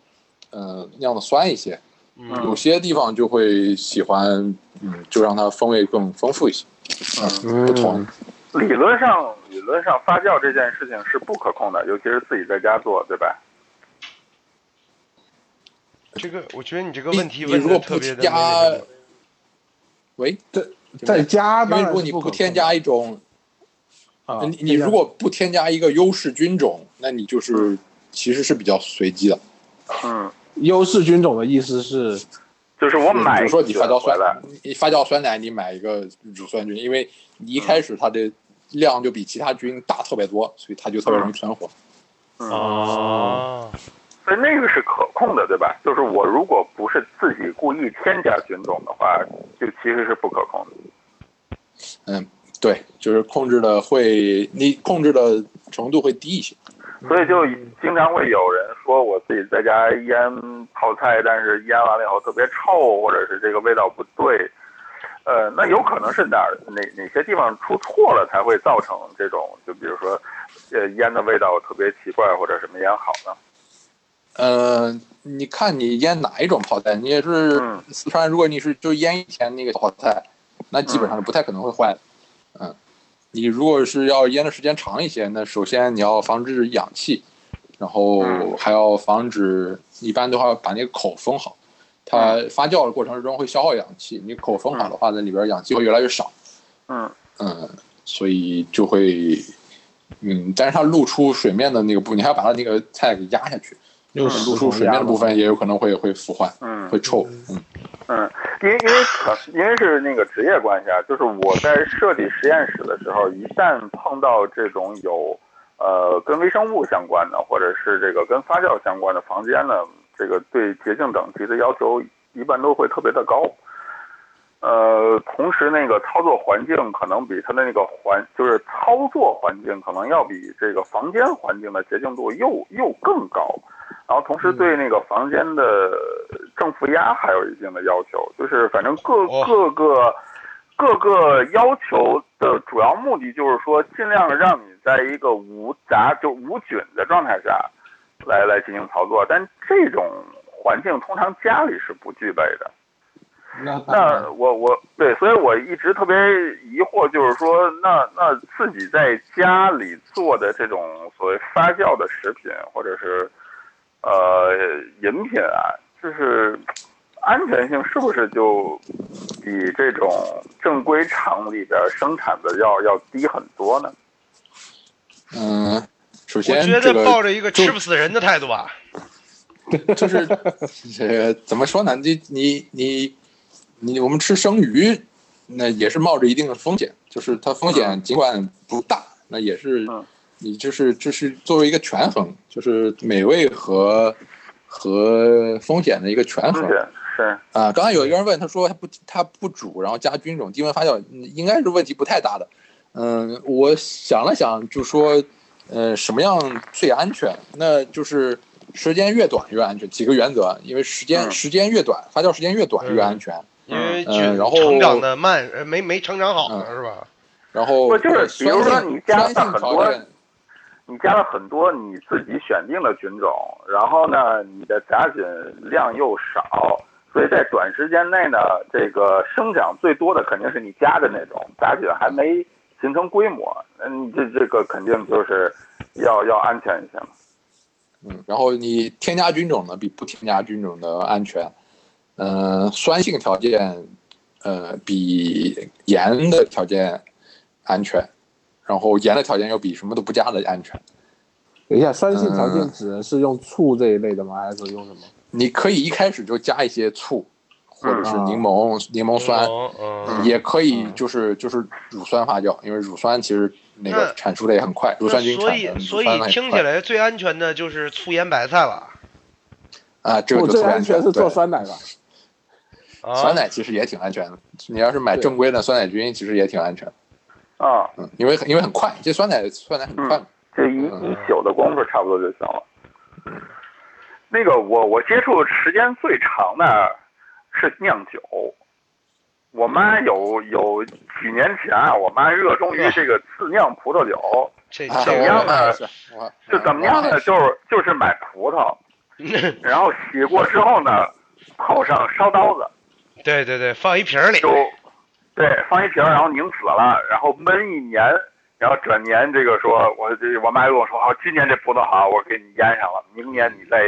呃酿的酸一些，嗯有些地方就会喜欢，嗯，就让它风味更丰富一些，嗯。不同。理论上，理论上发酵这件事情是不可控的，尤其是自己在家做，对吧？这个我觉得你这个问题你问如果不的特别的喂，在在家因为如果你不不添加一种啊，你你如果不添加一个优势菌种，那你就是其实是比较随机的。嗯，优势菌种的意思是，就是我买比如说你发酵酸奶，，你发酵酸奶，你买一个乳酸菌，因为你一开始它的量就比其他菌大特别多，所以它就特别容易存活。嗯，哦，所以那个是可控的，对吧？就是我如果不是自己故意添加菌种的话，就其实是不可控的。嗯，对，就是控制的会，你控制的程度会低一些。所以就经常会有人说我自己在家腌泡菜，但是腌完了以后特别臭，或者是这个味道不对。呃，那有可能是哪儿哪哪些地方出错了，才会造成这种，就比如说，呃，腌的味道特别奇怪，或者什么腌好呢？呃，你看你腌哪一种泡菜？你也是嗯四川，如果你是就腌一天那个泡菜，那基本上是不太可能会坏的。嗯，你如果是要腌的时间长一些，那首先你要防止氧气，然后嗯还要防止，一般的话把那个口封好。它发酵的过程中会消耗氧气，你口封好的话，那里边氧气会越来越少。嗯嗯，所以就会，嗯，但是它露出水面的那个部，你还要把它那个菜给压下去，又是露出水面的部分也有可能会会腐坏，嗯会臭。嗯嗯，因为因为可因为是那个职业关系啊，就是我在设计实验室的时候，一旦碰到这种有呃跟微生物相关的，或者是这个跟发酵相关的房间呢，这个对洁净等级的要求一般都会特别的高。呃，同时那个操作环境可能比它的那个环，就是操作环境可能要比这个房间环境的洁净度又又更高。然后同时对那个房间的正负压还有一定的要求，就是反正各哦各个各个要求的主要目的就是说，尽量让你在一个无杂就无菌的状态下来来进行操作，但这种环境通常家里是不具备的。那那我我对，所以我一直特别疑惑，就是说，那那自己在家里做的这种所谓发酵的食品或者是呃饮品啊，就是安全性是不是就比这种正规厂里边生产的要要低很多呢？嗯，首我先觉这个得抱着一个吃不死人的态度吧。就是这个怎么说呢？你你你你，我们吃生鱼，那也是冒着一定的风险，就是它风险尽管不大，那也是嗯你就是这是作为一个权衡，就是美味和和风险的一个权衡是啊。刚才有一个人问，他说他不他不煮，然后加菌种低温发酵，嗯应该是问题不太大的。嗯，我想了想，就说，呃，什么样最安全？那就是时间越短越安全。几个原则，因为时间嗯时间越短，发酵时间越短越安全。因为嗯菌然后成长的慢，呃没没成长好是吧？然后不就是比如说你加了酸性很多条件，你加了很多你自己选定的菌种，然后呢，你的杂菌量又少，所以在短时间内呢，这个生长最多的肯定是你家的那种杂菌还没形成规模，嗯，这这个肯定就是要要安全一些。嗯，然后你添加菌种呢，比不添加菌种的安全。嗯、酸性条件，呃，比盐的条件安全，然后盐的条件要比什么都不加的安全。等一下，酸性条件嗯指的是用醋这一类的吗？还是说用什么？你可以一开始就加一些醋，或者是柠檬、柠檬酸，嗯，也可以就是就是乳酸发酵，因为乳酸其实那个产出的也很快，乳酸菌所以产的所以听起来最安全的就是醋盐白菜了啊，这个我最安全是做酸奶吧？啊。酸奶其实也挺安全的，你要是买正规的酸奶菌，其实也挺安全的。啊，嗯，因为因为很快，这酸奶酸奶很快嘛。这一一宿的功夫差不多就行了。那个我我接触时间最长的是酿酒。我妈有有几年前啊，我妈热衷于这个自酿葡萄酒，啊这怎么样呢就怎么样呢？就是就是买葡萄，然后洗过之后呢，泡上烧刀子，对对对，放一瓶儿里就对放一瓶，然后拧死了，然后闷一年，然后转年这个说，我这我妈跟我说，好，今年这葡萄好，我给你腌上了，明年你再，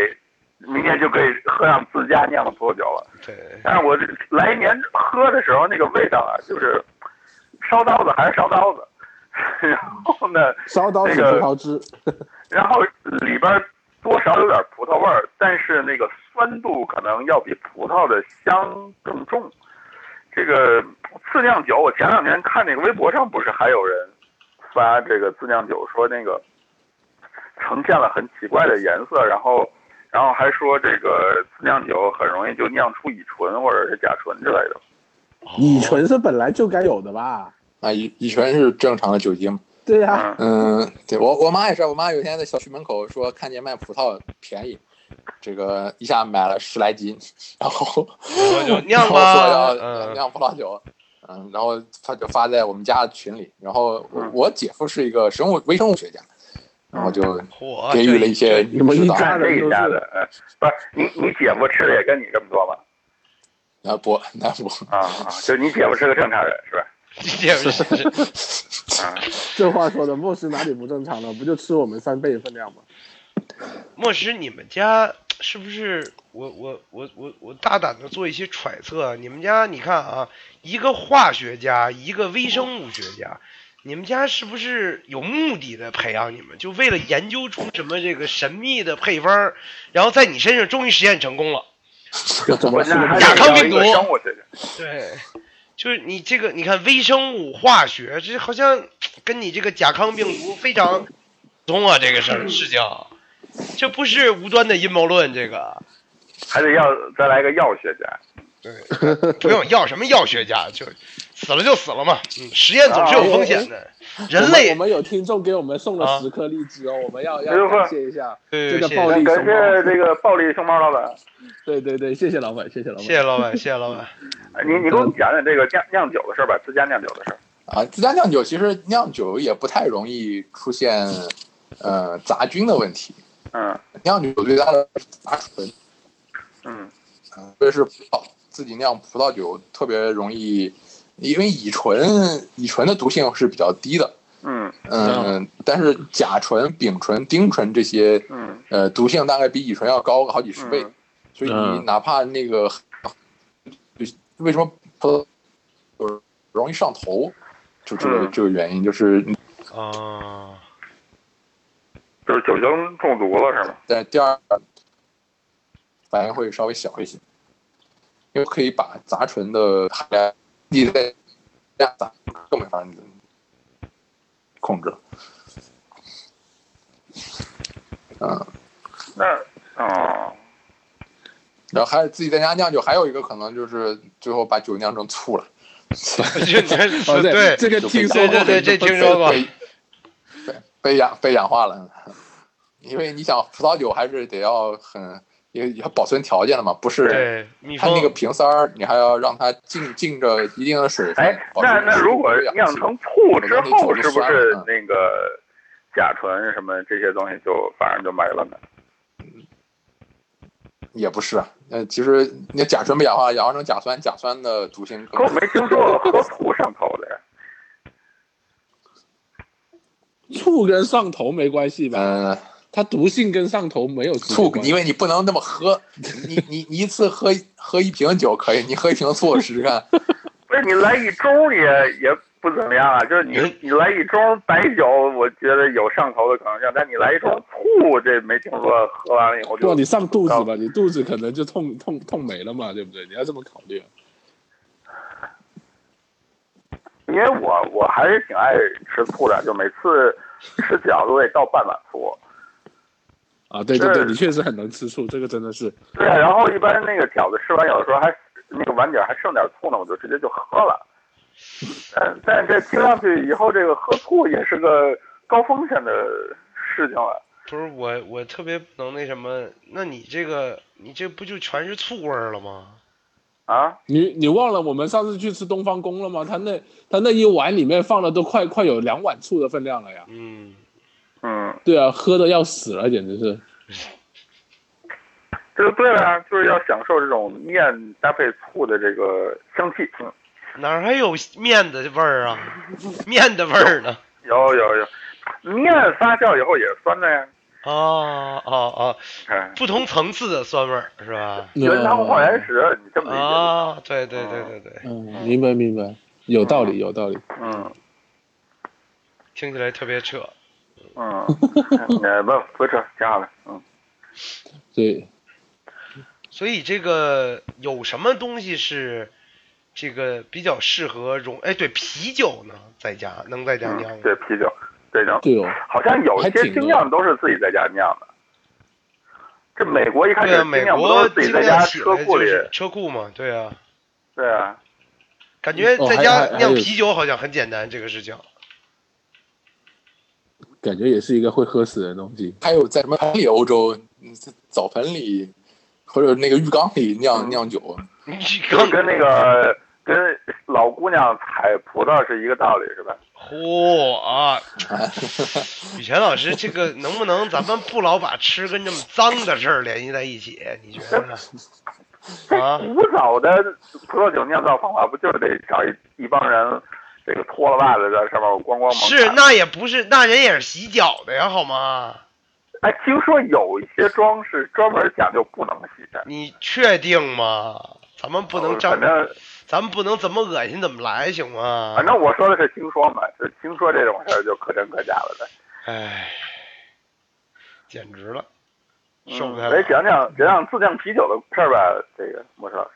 明年就可以喝上自家酿的葡萄酒了。对，但是我这来年喝的时候，那个味道啊，就是烧刀子还是烧刀子，然后呢，烧刀子葡萄汁，然后里边多少有点葡萄味儿，但是那个酸度可能要比葡萄的香更重。这个自酿酒，我前两天看那个微博上不是还有人发这个自酿酒，说那个呈现了很奇怪的颜色，然后然后还说这个自酿酒很容易就酿出乙醇或者是甲醇之类的。乙醇是本来就该有的吧？啊，乙乙醇是正常的酒精。对呀、嗯，嗯，对我我妈也是，我妈有一天在小区门口说看见卖葡萄便宜，这个一下买了十来斤，然后我就酿然后说吧，嗯，酿葡萄酒，嗯，然后他就发在我们家群里，然后我姐夫是一个生物微生物学家，然后就，给予了一些你们一指导家人都看这一家的是，呃，不是你你姐夫吃的也跟你这么多吗？啊不那不啊啊，就你姐夫是个正常人是吧？这是是 啊，这话说的，莫师哪里不正常了？不就吃我们三倍分量吗？莫师，你们家是不是？我我我我我大胆的做一些揣测啊，你们家你看啊，一个化学家，一个微生物学家，你们家是不是有目的的培养你们？就为了研究出什么这个神秘的配方儿，然后在你身上终于实验成功了。这怎么甲亢病毒。对，就是你这个，你看微生物化学，这好像跟你这个甲亢病毒非常通啊，这个事儿事情，这不是无端的阴谋论，这个还得要再来个药学家。对，不用药什么药学家，就死了就死了嘛，嗯，实验总是有风险的，人类我们有听众给我们送了啊十颗荔枝哦，我们要要感谢一下这个暴力感熊猫。谢这个暴力熊猫老板，对对对，谢谢老板，谢谢老板。谢谢老板，谢谢老板，你你给我们讲讲这个酿酿酒的事儿吧，自家酿酒的事儿。啊，自家酿酒其实酿酒也不太容易出现呃杂菌的问题，嗯。酿酒最大的是杂醇，嗯。嗯，特别是葡萄自己酿葡萄酒特别容易，因为乙醇乙醇的毒性是比较低的，嗯。嗯，但是甲醇、丙醇、丁醇这些嗯呃毒性大概比乙醇要高个好几十倍，嗯。所以你嗯。哪怕那个，为什么葡萄酒容易上头，就这个嗯。这个原因，就是啊，就是酒精中毒了是吗？在第二反应会稍微小一些，因为可以把杂醇的含量你在这样杂更没法控制。嗯，那哦，然后还有自己在家酿酒，还有一个可能就是最后把酒酿成醋了。对这个听说过，对对对，这听说过，被氧被氧化了，因为你想葡萄酒还是得要很也也保存条件的嘛，不是对它那个瓶塞儿，你还要让它浸浸着一定的水分。哎，那那如果酿成醋之后，是不是那个甲醇什么这些东西就反而就没了呢？也不是，呃，其实那甲醇不氧化，氧化成甲酸，甲酸的毒性更可我没听说过喝醋上头的呀。醋跟上头没关系吧？嗯，它毒性跟上头没有醋，因为你不能那么喝，你你你一次喝喝一瓶酒可以，你喝一瓶醋试试看。不是你来一盅也也不怎么样啊，就是你你来一盅白酒，我觉得有上头的可能性，但你来一盅醋，这没听说喝完了以后就不，你上肚子吧，你肚子可能就痛痛痛没了嘛，对不对？你要这么考虑。因为我我还是挺爱吃醋的，就每次吃饺子我也倒半碗醋。啊，对对对，你确实很能吃醋，这个真的是。对，然后一般那个饺子吃完，有的时候还那个碗底儿还剩点醋呢，我就直接就喝了。但但这听上去以后这个喝醋也是个高风险的事情了。不是我，我特别能那什么，那你这个，你这不就全是醋味儿了吗？啊，你你忘了我们上次去吃东方宫了吗？他那他那一碗里面放的都快快有两碗醋的分量了呀。嗯，嗯，对啊，喝的要死了，简直是。这个对了啊，就是要享受这种面搭配醋的这个香气。嗯，哪儿还有面的味儿啊？面的味儿呢？有有有，面发酵以后也是酸的呀。哦哦哦，哎，不同层次的酸味儿是吧？原糖化原石，你这么理解？啊，对对对对对，嗯，明白明白，有道理有道理。嗯听起来特别扯。嗯，呃 不不是挺好的。嗯。对，所以这个有什么东西是这个比较适合容？哎，对，啤酒呢，在家能在家酿吗？对啤酒，对能，对哦，好像有些精酿都是自己在家酿的。这美国一开始对啊，精美酿不都国是自己在家车库里？车库嘛，对啊，对啊，感觉在家酿啤酒好像很简单，这个事情。感觉也是一个会喝死人的东西。还有在什么盆里，欧洲嗯在澡盆里或者那个浴缸里酿酿酒，你就刚跟那个跟老姑娘采葡萄是一个道理，是吧？嚯啊！雨泉老师，这个能不能咱们不老把吃跟这么脏的事儿联系在一起？你觉得呢？啊，古早的葡萄酒酿造方法不就是得找一一帮人，这个脱了袜子在上面咣咣猛是，那也不是，那人也是洗脚的呀，好吗？哎，听说有一些庄是专门讲究不能洗的，你确定吗？咱们不能张反，正咱们不能怎么恶心怎么来，行吗反？正我说的是听说嘛，就听说这种事儿就可真可假了呗。唉，简直了，受不了。来讲讲讲讲自酿啤酒的事儿吧，这个莫师老师。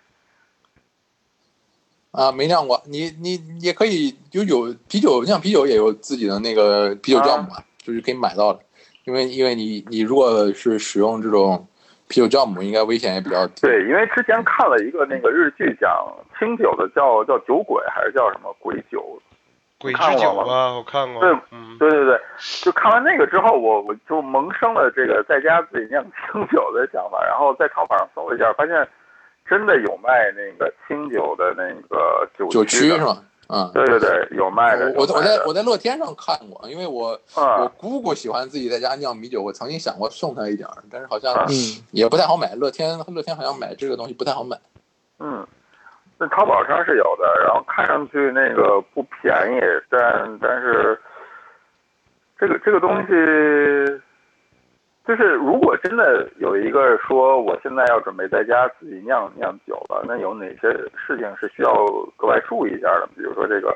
啊，没酿过，你你也可以就有啤酒酿啤酒也有自己的那个啤酒酵母啊，就是可以买到的。因为因为你你如果是使用这种啤酒酵母，应该危险也比较低。对，因为之前看了一个那个日剧，讲清酒的叫叫酒鬼还是叫什么鬼酒？鬼之酒看过吗，我看过。对嗯，对对对，就看完那个之后，我我就萌生了这个在家自己酿清酒的想法，然后在淘宝上搜了一下，发现真的有卖那个清酒的那个酒酒区是？吗？嗯，对对对，有卖的。我我在我在乐天上看过，因为我我啊姑姑喜欢自己在家酿米酒，我曾经想过送她一点儿，但是好像也不太好买。乐天乐天好像买这个东西不太好买。嗯，那淘宝上是有的，然后看上去那个不便宜，但但是这个这个东西，就是如果真的有一个说我现在要准备在家自己酿酿酒了，那有哪些事情是需要格外注意一下的？比如说这个，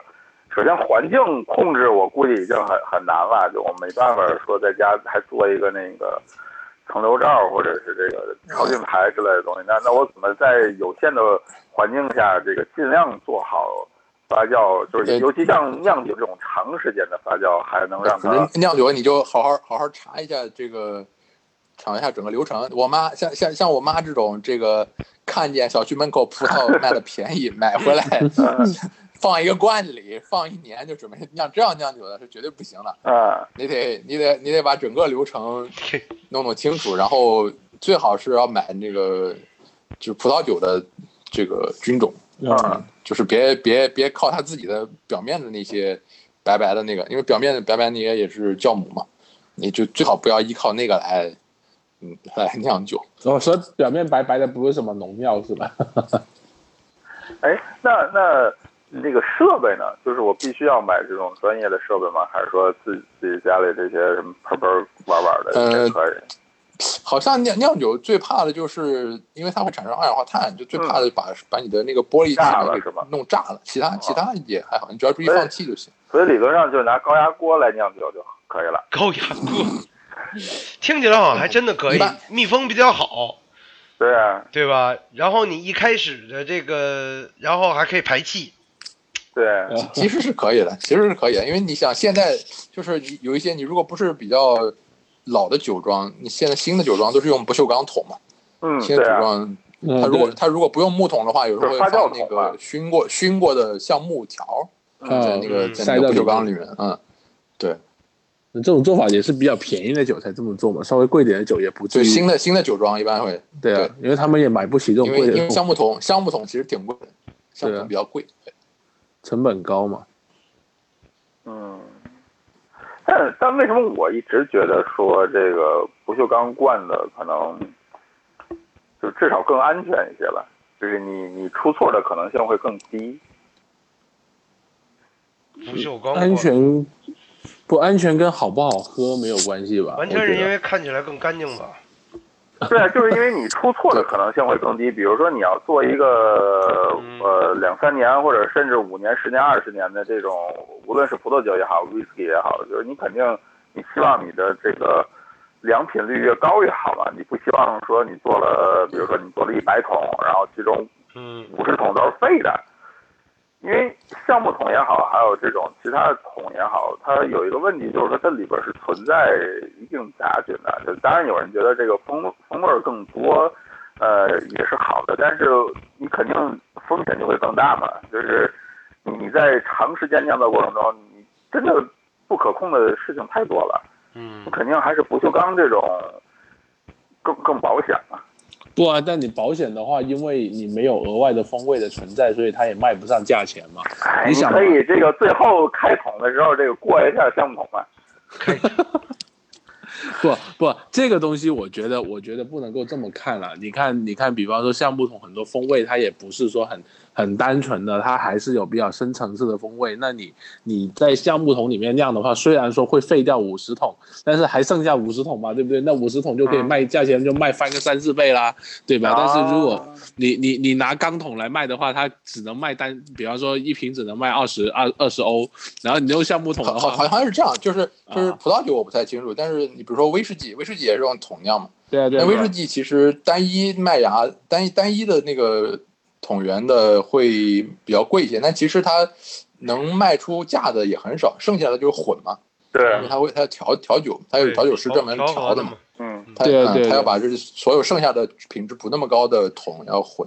首先环境控制，我估计已经很很难了，就我没办法说在家还做一个那个。层流罩或者是这个超净台之类的东西，那那我怎么在有限的环境下，这个尽量做好发酵，就是尤其像酿酒这种长时间的发酵，还能让它酿酒你就好好好好查一下这个，查一下整个流程。我妈像像像我妈这种这个看见小区门口葡萄卖的便宜，买回来嗯 放一个罐子里放一年就准备酿这样酿酒的是绝对不行的。啊你得你得你得把整个流程弄弄清楚，然后最好是要买那个就是葡萄酒的这个菌种，啊就是别别别靠它自己的表面的那些白白的那个，因为表面的白白那些也是酵母嘛，你就最好不要依靠那个来嗯来酿酒。哦，所以表面白白的不是什么农药是吧？哎，那那那个设备呢？就是我必须要买这种专业的设备吗？还是说自己自己家里这些什么喷喷玩玩的也可以？好像酿酿酒最怕的就是，因为它会产生二氧化碳，就最怕的把、把你的那个玻璃炸了是吧弄炸了。其他其他也还好，你只要注意放气就行。所以理论上就拿高压锅来酿酒就可以了。高压锅，听起来好像还真的可以，密封比较好，对啊，对吧？然后你一开始的这个，然后还可以排气，对，其实是可以的，其实是可以的，因为你想现在就是你有一些你如果不是比较老的酒庄，你现在新的酒庄都是用不锈钢桶嘛，嗯，新的对啊，酒庄嗯它如果对。它如果不用木桶的话，有时候会放那个熏过熏过的橡木条在那个嗯在那个不锈钢里面，嗯，对，这种做法也是比较便宜的酒才这么做嘛，稍微贵点的酒也不至对于。新的新的酒庄一般会，对啊，因为他们也买不起这种因为因为贵的，橡木桶橡木桶其实挺贵的，橡木桶比较贵，成本高嘛。嗯。但但为什么我一直觉得说这个不锈钢罐的可能就至少更安全一些吧？就是你你出错的可能性会更低。不锈钢安全不安全跟好不好喝没有关系吧？完全是因为看起来更干净吧？对啊，就是因为你出错的可能性会更低。比如说你要做一个嗯呃两三年或者甚至五年、十年、二十年的这种，无论是葡萄酒也好，whisky 也好，就是你肯定你希望你的这个良品率越高越好嘛。你不希望说你做了，比如说你做了一百桶，然后其中嗯，五十桶都是废的。因为橡木桶也好，还有这种其他的桶也好，它有一个问题，就是说它里边是存在一定杂菌的。就当然有人觉得这个风风味儿更多，呃，也是好的，但是你肯定风险就会更大嘛。就是你你在长时间酿造过程中，你真的不可控的事情太多了，嗯，肯定还是不锈钢这种更更保险嘛。不啊，但你保险的话，因为你没有额外的风味的存在，所以它也卖不上价钱嘛。哎，你你想可以这个最后开桶的时候，这个过一下橡木桶嘛。不不，这个东西我觉得，我觉得不能够这么看了。你看，你看，比方说橡木桶很多风味，它也不是说很很单纯的，它还是有比较深层次的风味。那你你在橡木桶里面酿的话，虽然说会废掉五十桶，但是还剩下五十桶嘛，对不对？那五十桶就可以嗯卖，价钱就卖翻个三四倍啦，对吧？但是如果啊你你你拿钢桶来卖的话，它只能卖单，比方说一瓶只能卖二十二二十欧，然后你用橡木桶的话好好，像是这样，就是就是啊葡萄酒我不太清楚，但是你比如说威士忌，威士忌也是用桶酿嘛。对啊对啊，那威士忌其实单一麦芽单一单一的那个桶源的会比较贵一些，但其实它能卖出价的也很少，剩下的就是混嘛，因为对，它会它调调酒，它有调酒师专门调的嘛嘛，，嗯，对啊对啊它要把这所有剩下的品质不那么高的桶要混。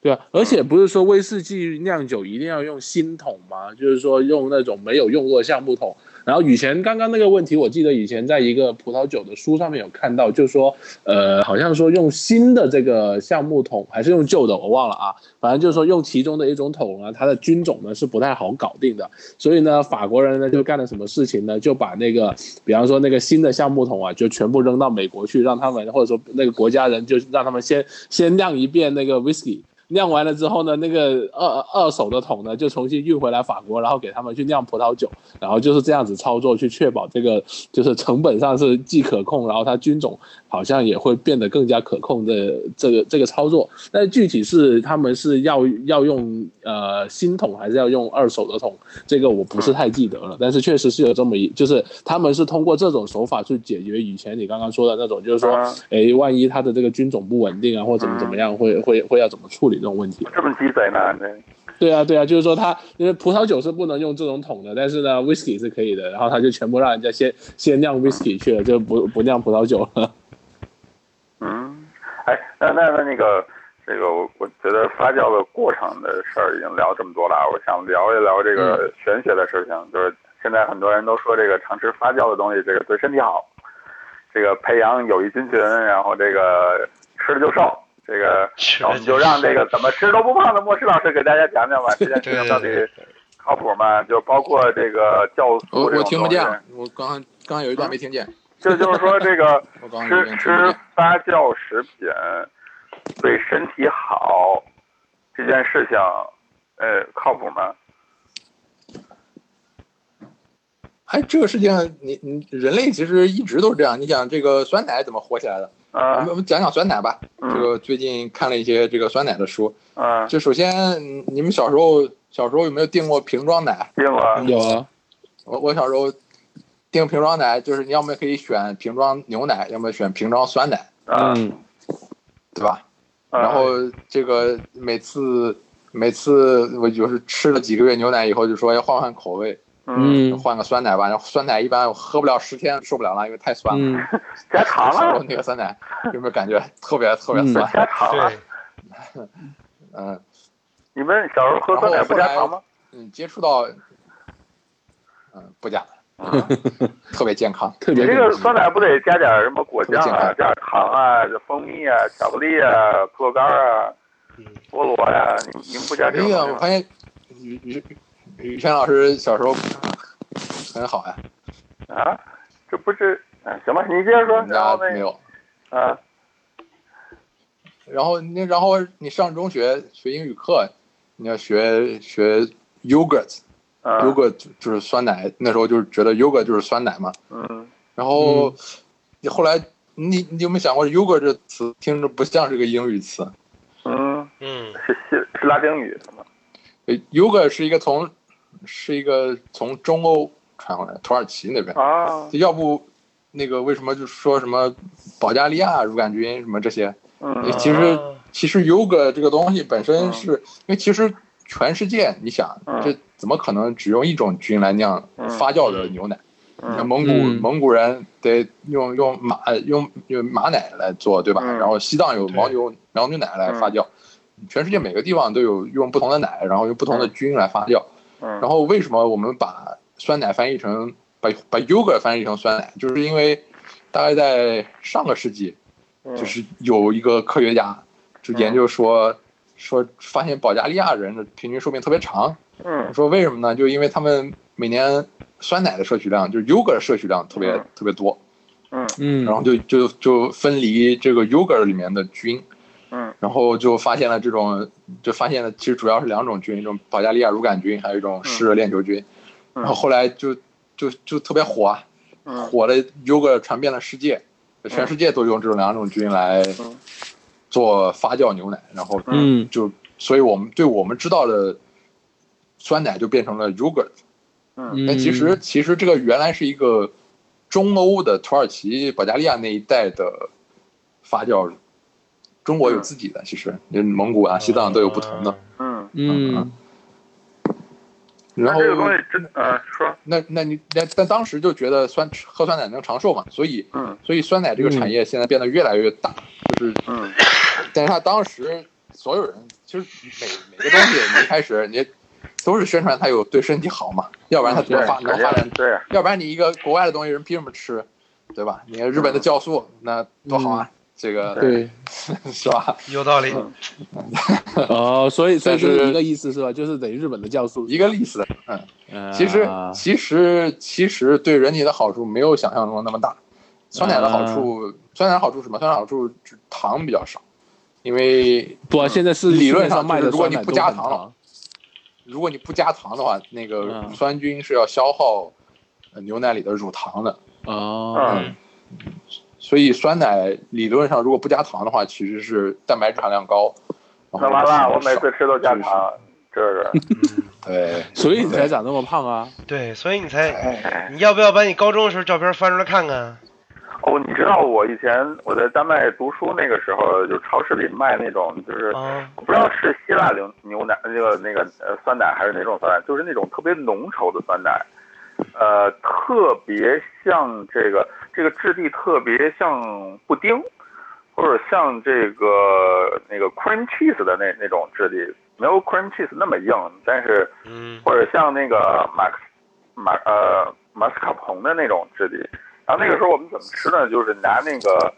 对啊，而且不是说威士忌酿酒一定要用新桶吗？就是说用那种没有用过的橡木桶。然后以前刚刚那个问题，我记得以前在一个葡萄酒的书上面有看到，就是说，呃，好像说用新的这个橡木桶还是用旧的，我忘了啊。反正就是说用其中的一种桶呢，它的菌种呢是不太好搞定的。所以呢，法国人呢就干了什么事情呢？就把那个，比方说那个新的橡木桶啊，就全部扔到美国去，让他们或者说那个国家人就让他们先先酿一遍那个 whisky。酿完了之后呢，那个二二手的桶呢，就重新运回来法国，然后给他们去酿葡萄酒，然后就是这样子操作，去确保这个就是成本上是既可控，然后它菌种好像也会变得更加可控的这个这个操作。但具体是他们是要要用呃新桶还是要用二手的桶，这个我不是太记得了。但是确实是有这么一，就是他们是通过这种手法去解决以前你刚刚说的那种，就是说啊，诶，万一它的这个菌种不稳定啊，或怎么怎么样，会会会要怎么处理这种问题？这么鸡贼呢？对啊，对啊，就是说他因为葡萄酒是不能用这种桶的，但是呢，whisky 是可以的，然后他就全部让人家先先酿 whisky 去了，就不不酿葡萄酒了。嗯，哎，那那那那个这个，我我觉得发酵的过程的事儿已经聊这么多了，我想聊一聊这个玄学的事情。就是现在很多人都说这个常吃发酵的东西，这个对身体好，这个培养有益菌群，然后这个吃了就瘦。这个，那我们就让这个怎么吃都不胖的莫师老师给大家讲讲吧，这件事情到底靠谱吗？就包括这个酵素我听不见，我刚刚刚刚有一段没听见。这就是说这个 我刚刚有一吃吃。发酵食品对身体好这件事情，呃，靠谱吗？哎，这个事情，你你人类其实一直都是这样。你想这个酸奶怎么火起来的？我啊们我们讲讲酸奶吧。这嗯个最近看了一些这个酸奶的书。啊，就首先，嗯你们小时候小时候有没有订过瓶装奶？订过，有啊，我我小时候订瓶装奶，就是你要么可以选瓶装牛奶，要么选瓶装酸奶，啊，嗯对吧？嗯然后这个每次每次我就是吃了几个月牛奶以后，就说要换换口味，嗯，嗯换个酸奶吧。然后酸奶一般我喝不了十天受不了了，因为太酸了。嗯，加糖小时候了，那个酸奶有没有感觉特别特别嗯酸？加糖了。嗯你们小时候喝酸奶不加糖吗？嗯，接触到嗯不加，特别健康。特别你这个酸奶不得加点什么果酱啊，加点糖啊，蜂蜜啊，巧克力啊，葡萄干啊，嗯，菠萝呀，你们你们不加这哎呀，种东西吗？我发现宇轩老师小时候很好呀，啊，这不是，啊，行吧，你接着说我。没有。啊，然后你然后你上中学学英语课，你要学学 yogurt，yogurt 嗯就是酸奶，那时候就是觉得 yogurt 就是酸奶嘛。嗯然后你后来你你有没有想过 yogurt 这词听着不像是个英语词？嗯，嗯，是是是拉丁语是吗？呃 yogurt 是一个从是一个从中欧传过来，土耳其那边。啊，要不那个为什么就说什么保加利亚乳杆菌什么这些？嗯其实啊其实 yoga 这个东西本身是、因为其实全世界你想嗯这怎么可能只用一种菌来酿嗯发酵的牛奶？你看嗯蒙古、嗯蒙古人得用用马呃用用马奶来做对吧？嗯然后西藏有牦牛牦牛奶来发酵。全世界每个地方都有用不同的奶，然后用不同的菌来发酵。嗯，然后为什么我们把酸奶翻译成把把 yogurt 翻译成酸奶，就是因为大概在上个世纪，嗯。就是有一个科学家就研究说说发现保加利亚人的平均寿命特别长，嗯。说为什么呢？就因为他们每年酸奶的摄取量，就是 yogurt 的摄取量特别嗯。特别多，嗯。嗯，然后就就就分离这个 yogurt 里面的菌，嗯然后就发现了这种，就发现了其实主要是两种菌，一种保加利亚乳杆菌，还有一种湿热链球菌。然后后来就就就特别火啊，嗯。火的 yogurt 传遍了世界，全世界都用这种两种菌来嗯。做发酵牛奶，然后嗯。就所以我们对我们知道的酸奶就变成了 yogurt。嗯。但其实其实这个原来是一个中欧的土耳其、保加利亚那一带的发酵，中国有自己的，其实蒙古啊、西藏都有不同的。嗯，嗯。然后那这个东西真呃说。那那你但但当时就觉得酸喝酸奶能长寿嘛，所以嗯。所以酸奶这个产业现在变得越来越大，就是嗯。但是他当时所有人其实每每个东西你一开始你都是宣传它有对身体好嘛，要不然它怎么发对能发展？对要不然你一个国外的东西人凭什么吃，对吧？你看日本的酵素那多好啊，这个对，是吧？有道理。哦，所以所以是就是一个意思是吧？就是等于日本的酵素，一个例子，嗯，呃其实其实其实对人体的好处没有想象中的那么大。酸奶的好处，酸奶好处什么？酸奶好处是糖比较少，因为不啊，现在是理论上卖的如果你不加糖了如果你不加糖的话，那个嗯乳酸菌是要消耗呃牛奶里的乳糖的。哦，嗯所以酸奶理论上如果不加糖的话，其实是蛋白质含量高。那完了，我每次吃都加糖，这是 对，所以你才长那么胖啊！对，所以你才，哎，你要不要把你高中的时候照片翻出来看看？哦，你知道我以前我在丹麦读书那个时候，就超市里卖那种就是。不知道是希腊牛牛奶那个那个呃酸奶还是哪种酸奶，就是那种特别浓稠的酸奶，呃，特别像这个这个质地特别像布丁，或者像这个那个 cream cheese 的那那种质地，没有 cream cheese 那么硬，但是嗯或者像那个马克马呃马斯卡彭的那种质地。然后那个时候我们怎么吃呢？就是拿那个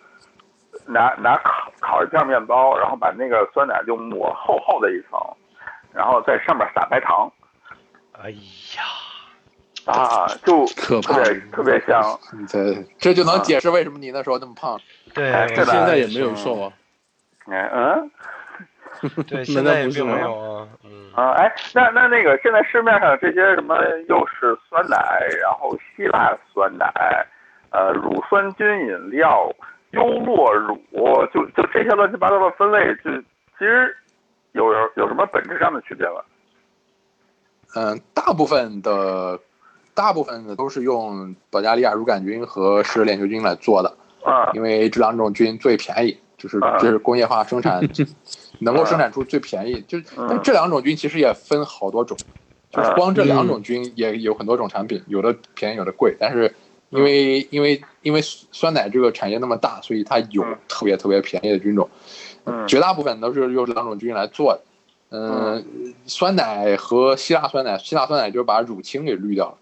拿拿烤烤一片面包，然后把那个酸奶就抹厚厚的一层，然后在上面撒白糖哎呀，啊，就可怕特别特别香。对，这就能解释为什么你那时候那么胖。对，现在也没有瘦啊。哎嗯对，现在也不是吗并没有啊，嗯，啊哎，那那那个现在市面上这些什么又是酸奶，然后希腊酸奶，呃，乳酸菌饮料、优酪乳，就就这些乱七八糟的分类，就其实有有有什么本质上的区别吗？嗯，大部分的大部分的都是用保加利亚乳杆菌和湿链球菌来做的，啊。因为这两种菌最便宜，就是啊。这是工业化生产 能够生产出最便宜。就但这两种菌其实也分好多种，就是啊。光这两种菌也有很多种产品，有的便宜有的贵，但是。因为因为因为酸奶这个产业那么大，所以它有嗯。特别特别便宜的菌种，嗯。绝大部分都是用这两种菌来做的。嗯，酸奶和希腊酸奶，希腊酸奶就是把乳清给滤掉了。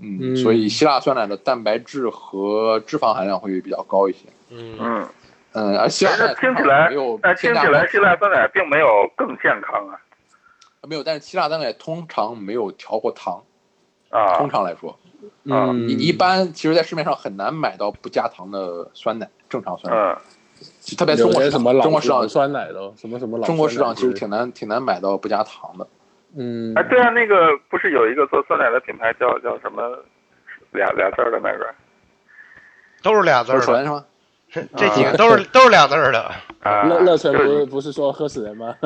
嗯，嗯所以希腊酸奶的蛋白质和脂肪含量会比较高一些。嗯，嗯，嗯，而希腊酸奶听起来没有，那听起来希腊酸奶并没有更健康啊没有，但是希腊酸奶通常没有调过糖。啊通常来说，啊嗯，你一般其实，在市面上很难买到不加糖的酸奶，正常酸奶，嗯特别中有国市场些什么老中国市场酸奶的，什么什么老中国市场其实挺难挺难买到不加糖的。嗯哎，对啊，那个不是有一个做酸奶的品牌叫叫什么俩俩字儿的那个都是俩字儿纯是吗？这几个都是都是俩字儿的，啊？乐乐纯不不是说喝死人吗？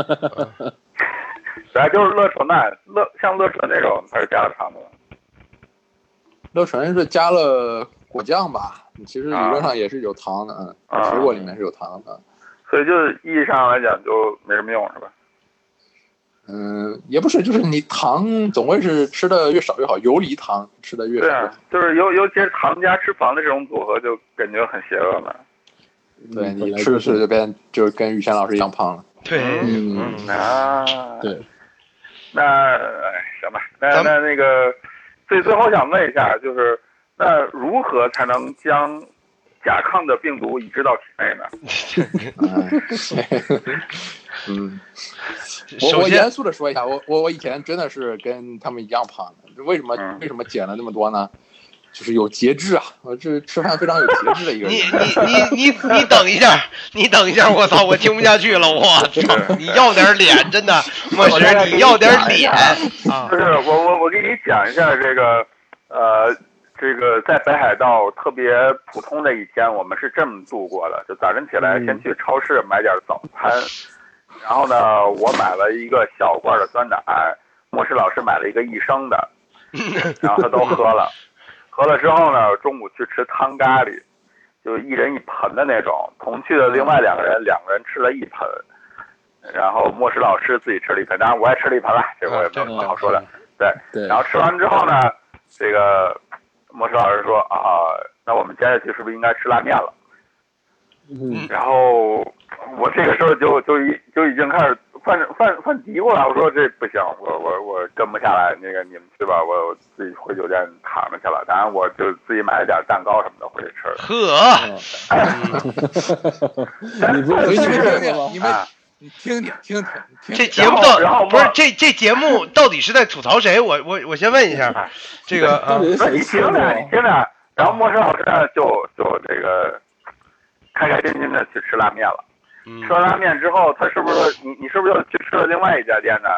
对啊，就是乐纯奶，乐像乐纯那种它是加了糖的。乐纯是加了果酱吧？其实理啊论上也是有糖的，嗯，啊水果里面是有糖的。所以就是意义上来讲就没什么用是吧？嗯，也不是，就是你糖总归是吃的越少越好，游离糖吃的越少对越好啊。，就是尤尤其是糖加脂肪的这种组合，就感觉很邪恶嘛。对嗯你吃着吃着就变就跟于谦老师一样胖了。对，嗯嗯啊，对，那哎行吧，那那那个，最最后想问一下，就是那如何才能将甲亢的病毒移植到体内呢？嗯，嗯，我首先我严肃的说一下，我我我以前真的是跟他们一样胖的，为什么嗯为什么减了那么多呢？就是有节制啊，我这吃饭非常有节制的一个 人。你你你你你等一下，你等一下，我操，我听不下去了，我操，你要点脸，真的，莫我大概石，你要点脸啊！不！是我我我给你讲一下这个，呃，这个在北海道特别普通的一天，我们是这么度过的：就早晨起来嗯先去超市买点早餐，然后呢，我买了一个小罐的酸奶，莫石老师买了一个一升的，然后他都喝了，喝了之后呢，中午去吃汤咖喱，就一人一盆的那种，同去的另外两个人，两个人吃了一盆。然后莫石老师自己吃了一盆，当然我也吃了一盆了，这我也没有什么好说的。对，对，然后吃完之后呢，这个莫石老师说啊，那我们接下去是不是应该吃拉面了？嗯然后我这个时候就就已就已经开始犯犯犯嘀咕了，我说这不行，我我我跟不下来，那个你们去吧，我我自己回酒店躺着去了。当然我就自己买了点蛋糕什么的回去吃了。呵，你不所以是你们你听听听听这节目到然后不是这这节目到底是在吐槽谁？我我我先问一下，这个啊到底是说你听着，你的？听着。然后莫生老师呢，就就这个开开心心的去吃拉面了。嗯吃完拉面之后，他是不是你你是不是又去吃了另外一家店呢？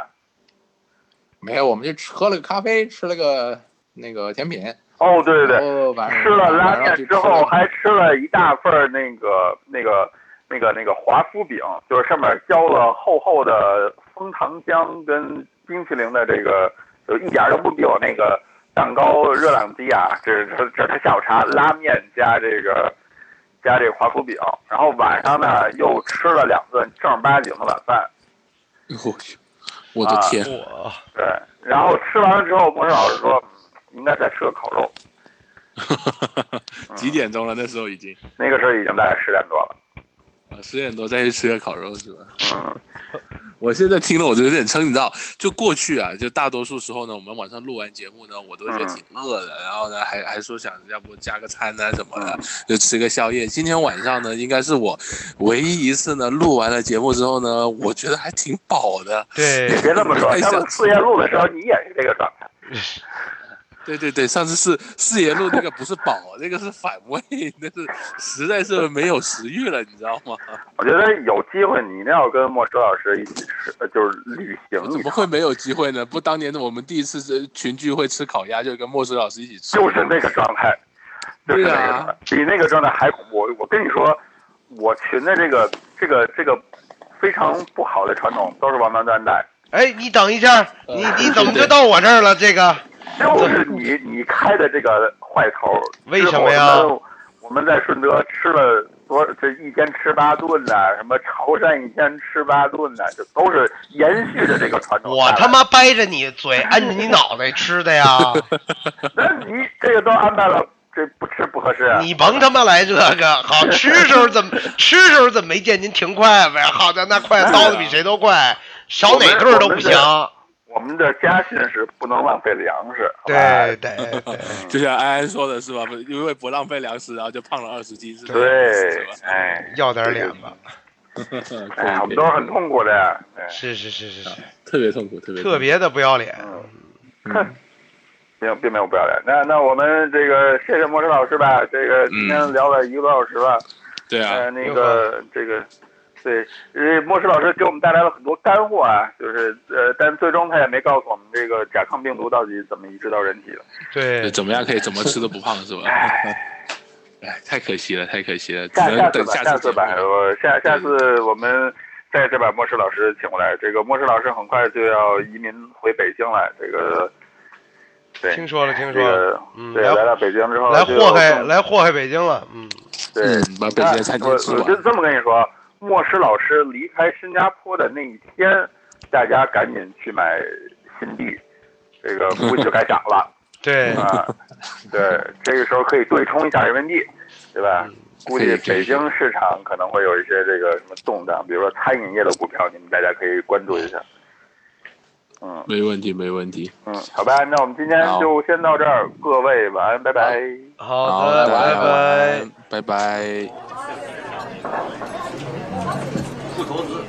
没有，我们就喝了个咖啡，吃了个那个甜品，哦，对对对，吃了拉面之后，还吃了一大份儿那个那个那个那个华夫饼，就是上面浇了厚厚的枫糖浆跟冰淇淋的这个，就一点儿都不比我那个蛋糕热量低啊！这是这这是他下午茶，拉面加这个加这个华夫饼，然后晚上呢又吃了两顿正儿八经的晚饭，我去我的天，我对，然后吃完了之后，莫师老师说应该再吃个烤肉，几点钟了？那时候已经那个时候已经大概十点多了，啊，十点多再去吃个烤肉是吧？啊。我现在听了我就有点撑，你知道，就过去啊，就大多数时候呢，我们晚上录完节目呢，我都觉得挺饿的，然后呢，还还说想要不加个餐啊什么的，就吃个宵夜。今天晚上呢，应该是我唯一一次呢，录完了节目之后呢，我觉得还挺饱的。对你别这么说，哎他们四月录的时候，你也是这个状态。对对对，上次是四爷录那个不是宝，那个是反胃，那是实在是没有食欲了，你知道吗？我觉得有机会你一定要跟莫石老师一起吃，呃就是旅行怎，么会没有机会呢？不，当年的我们第一次是群聚会吃烤鸭，就跟莫石老师一起吃，就是那个状态，就是那个对啊，比那个状态还恐怖。我我跟你说，我群的这个这个这个非常不好的传统都是王八蛋带。哎，你等一下，呃你你怎么就到我这儿了？这个就是你你开的这个坏头，为什么呀我们在顺德吃了多，这一天吃八顿呐、什么潮汕一天吃八顿呐、这都是延续的这个传统。我他，妈掰着你嘴，按着你脑袋吃的呀！那你这个都安排了，这不吃不合适啊。你甭他妈来这个，好吃时候怎么 吃时候怎么没见您停筷子呀？好的，那筷子刀子比谁都快，少哪顿都不行。我们的家训是不能浪费粮食。对对对，就像安安说的是吧？不因为不浪费粮食，然后就胖了二十斤，是吧？对哎，要点脸吧。哎，我们都是很痛苦的是是是是是，特别痛苦，特别特别的不要脸。嗯，并并没有不要脸。那那我们这个谢谢莫石老师吧，这个今天聊了一个多小时了。对啊，呃，那个这个，对，呃，莫石老师给我们带来了很多干货啊，就是呃，但最终他也没告诉我们这个甲亢病毒到底怎么移植到人体的。对，怎么样可以怎么吃都不胖，是吧？哎，太可惜了，太可惜了，只能等下下次吧。我下下次我们再再把莫石老师请过来。这个莫石老师很快就要移民回北京了，这个对，听说了听说了，个对，嗯来来到北京之后来祸害来祸害北京了。嗯，对嗯，把北京的餐厅吃完。我我就这么跟你说，莫石老师离开新加坡的那一天，大家赶紧去买新币，这个 估计就该涨了 对，啊。对，这个时候可以对冲一下人民币，对吧？估计北京市场可能会有一些这个什么动荡，比如说餐饮业的股票，你们大家可以关注一下。嗯没问题，没问题。嗯，好吧，那我们今天就先到这儿，各位晚安，拜拜。好拜拜拜拜。不投资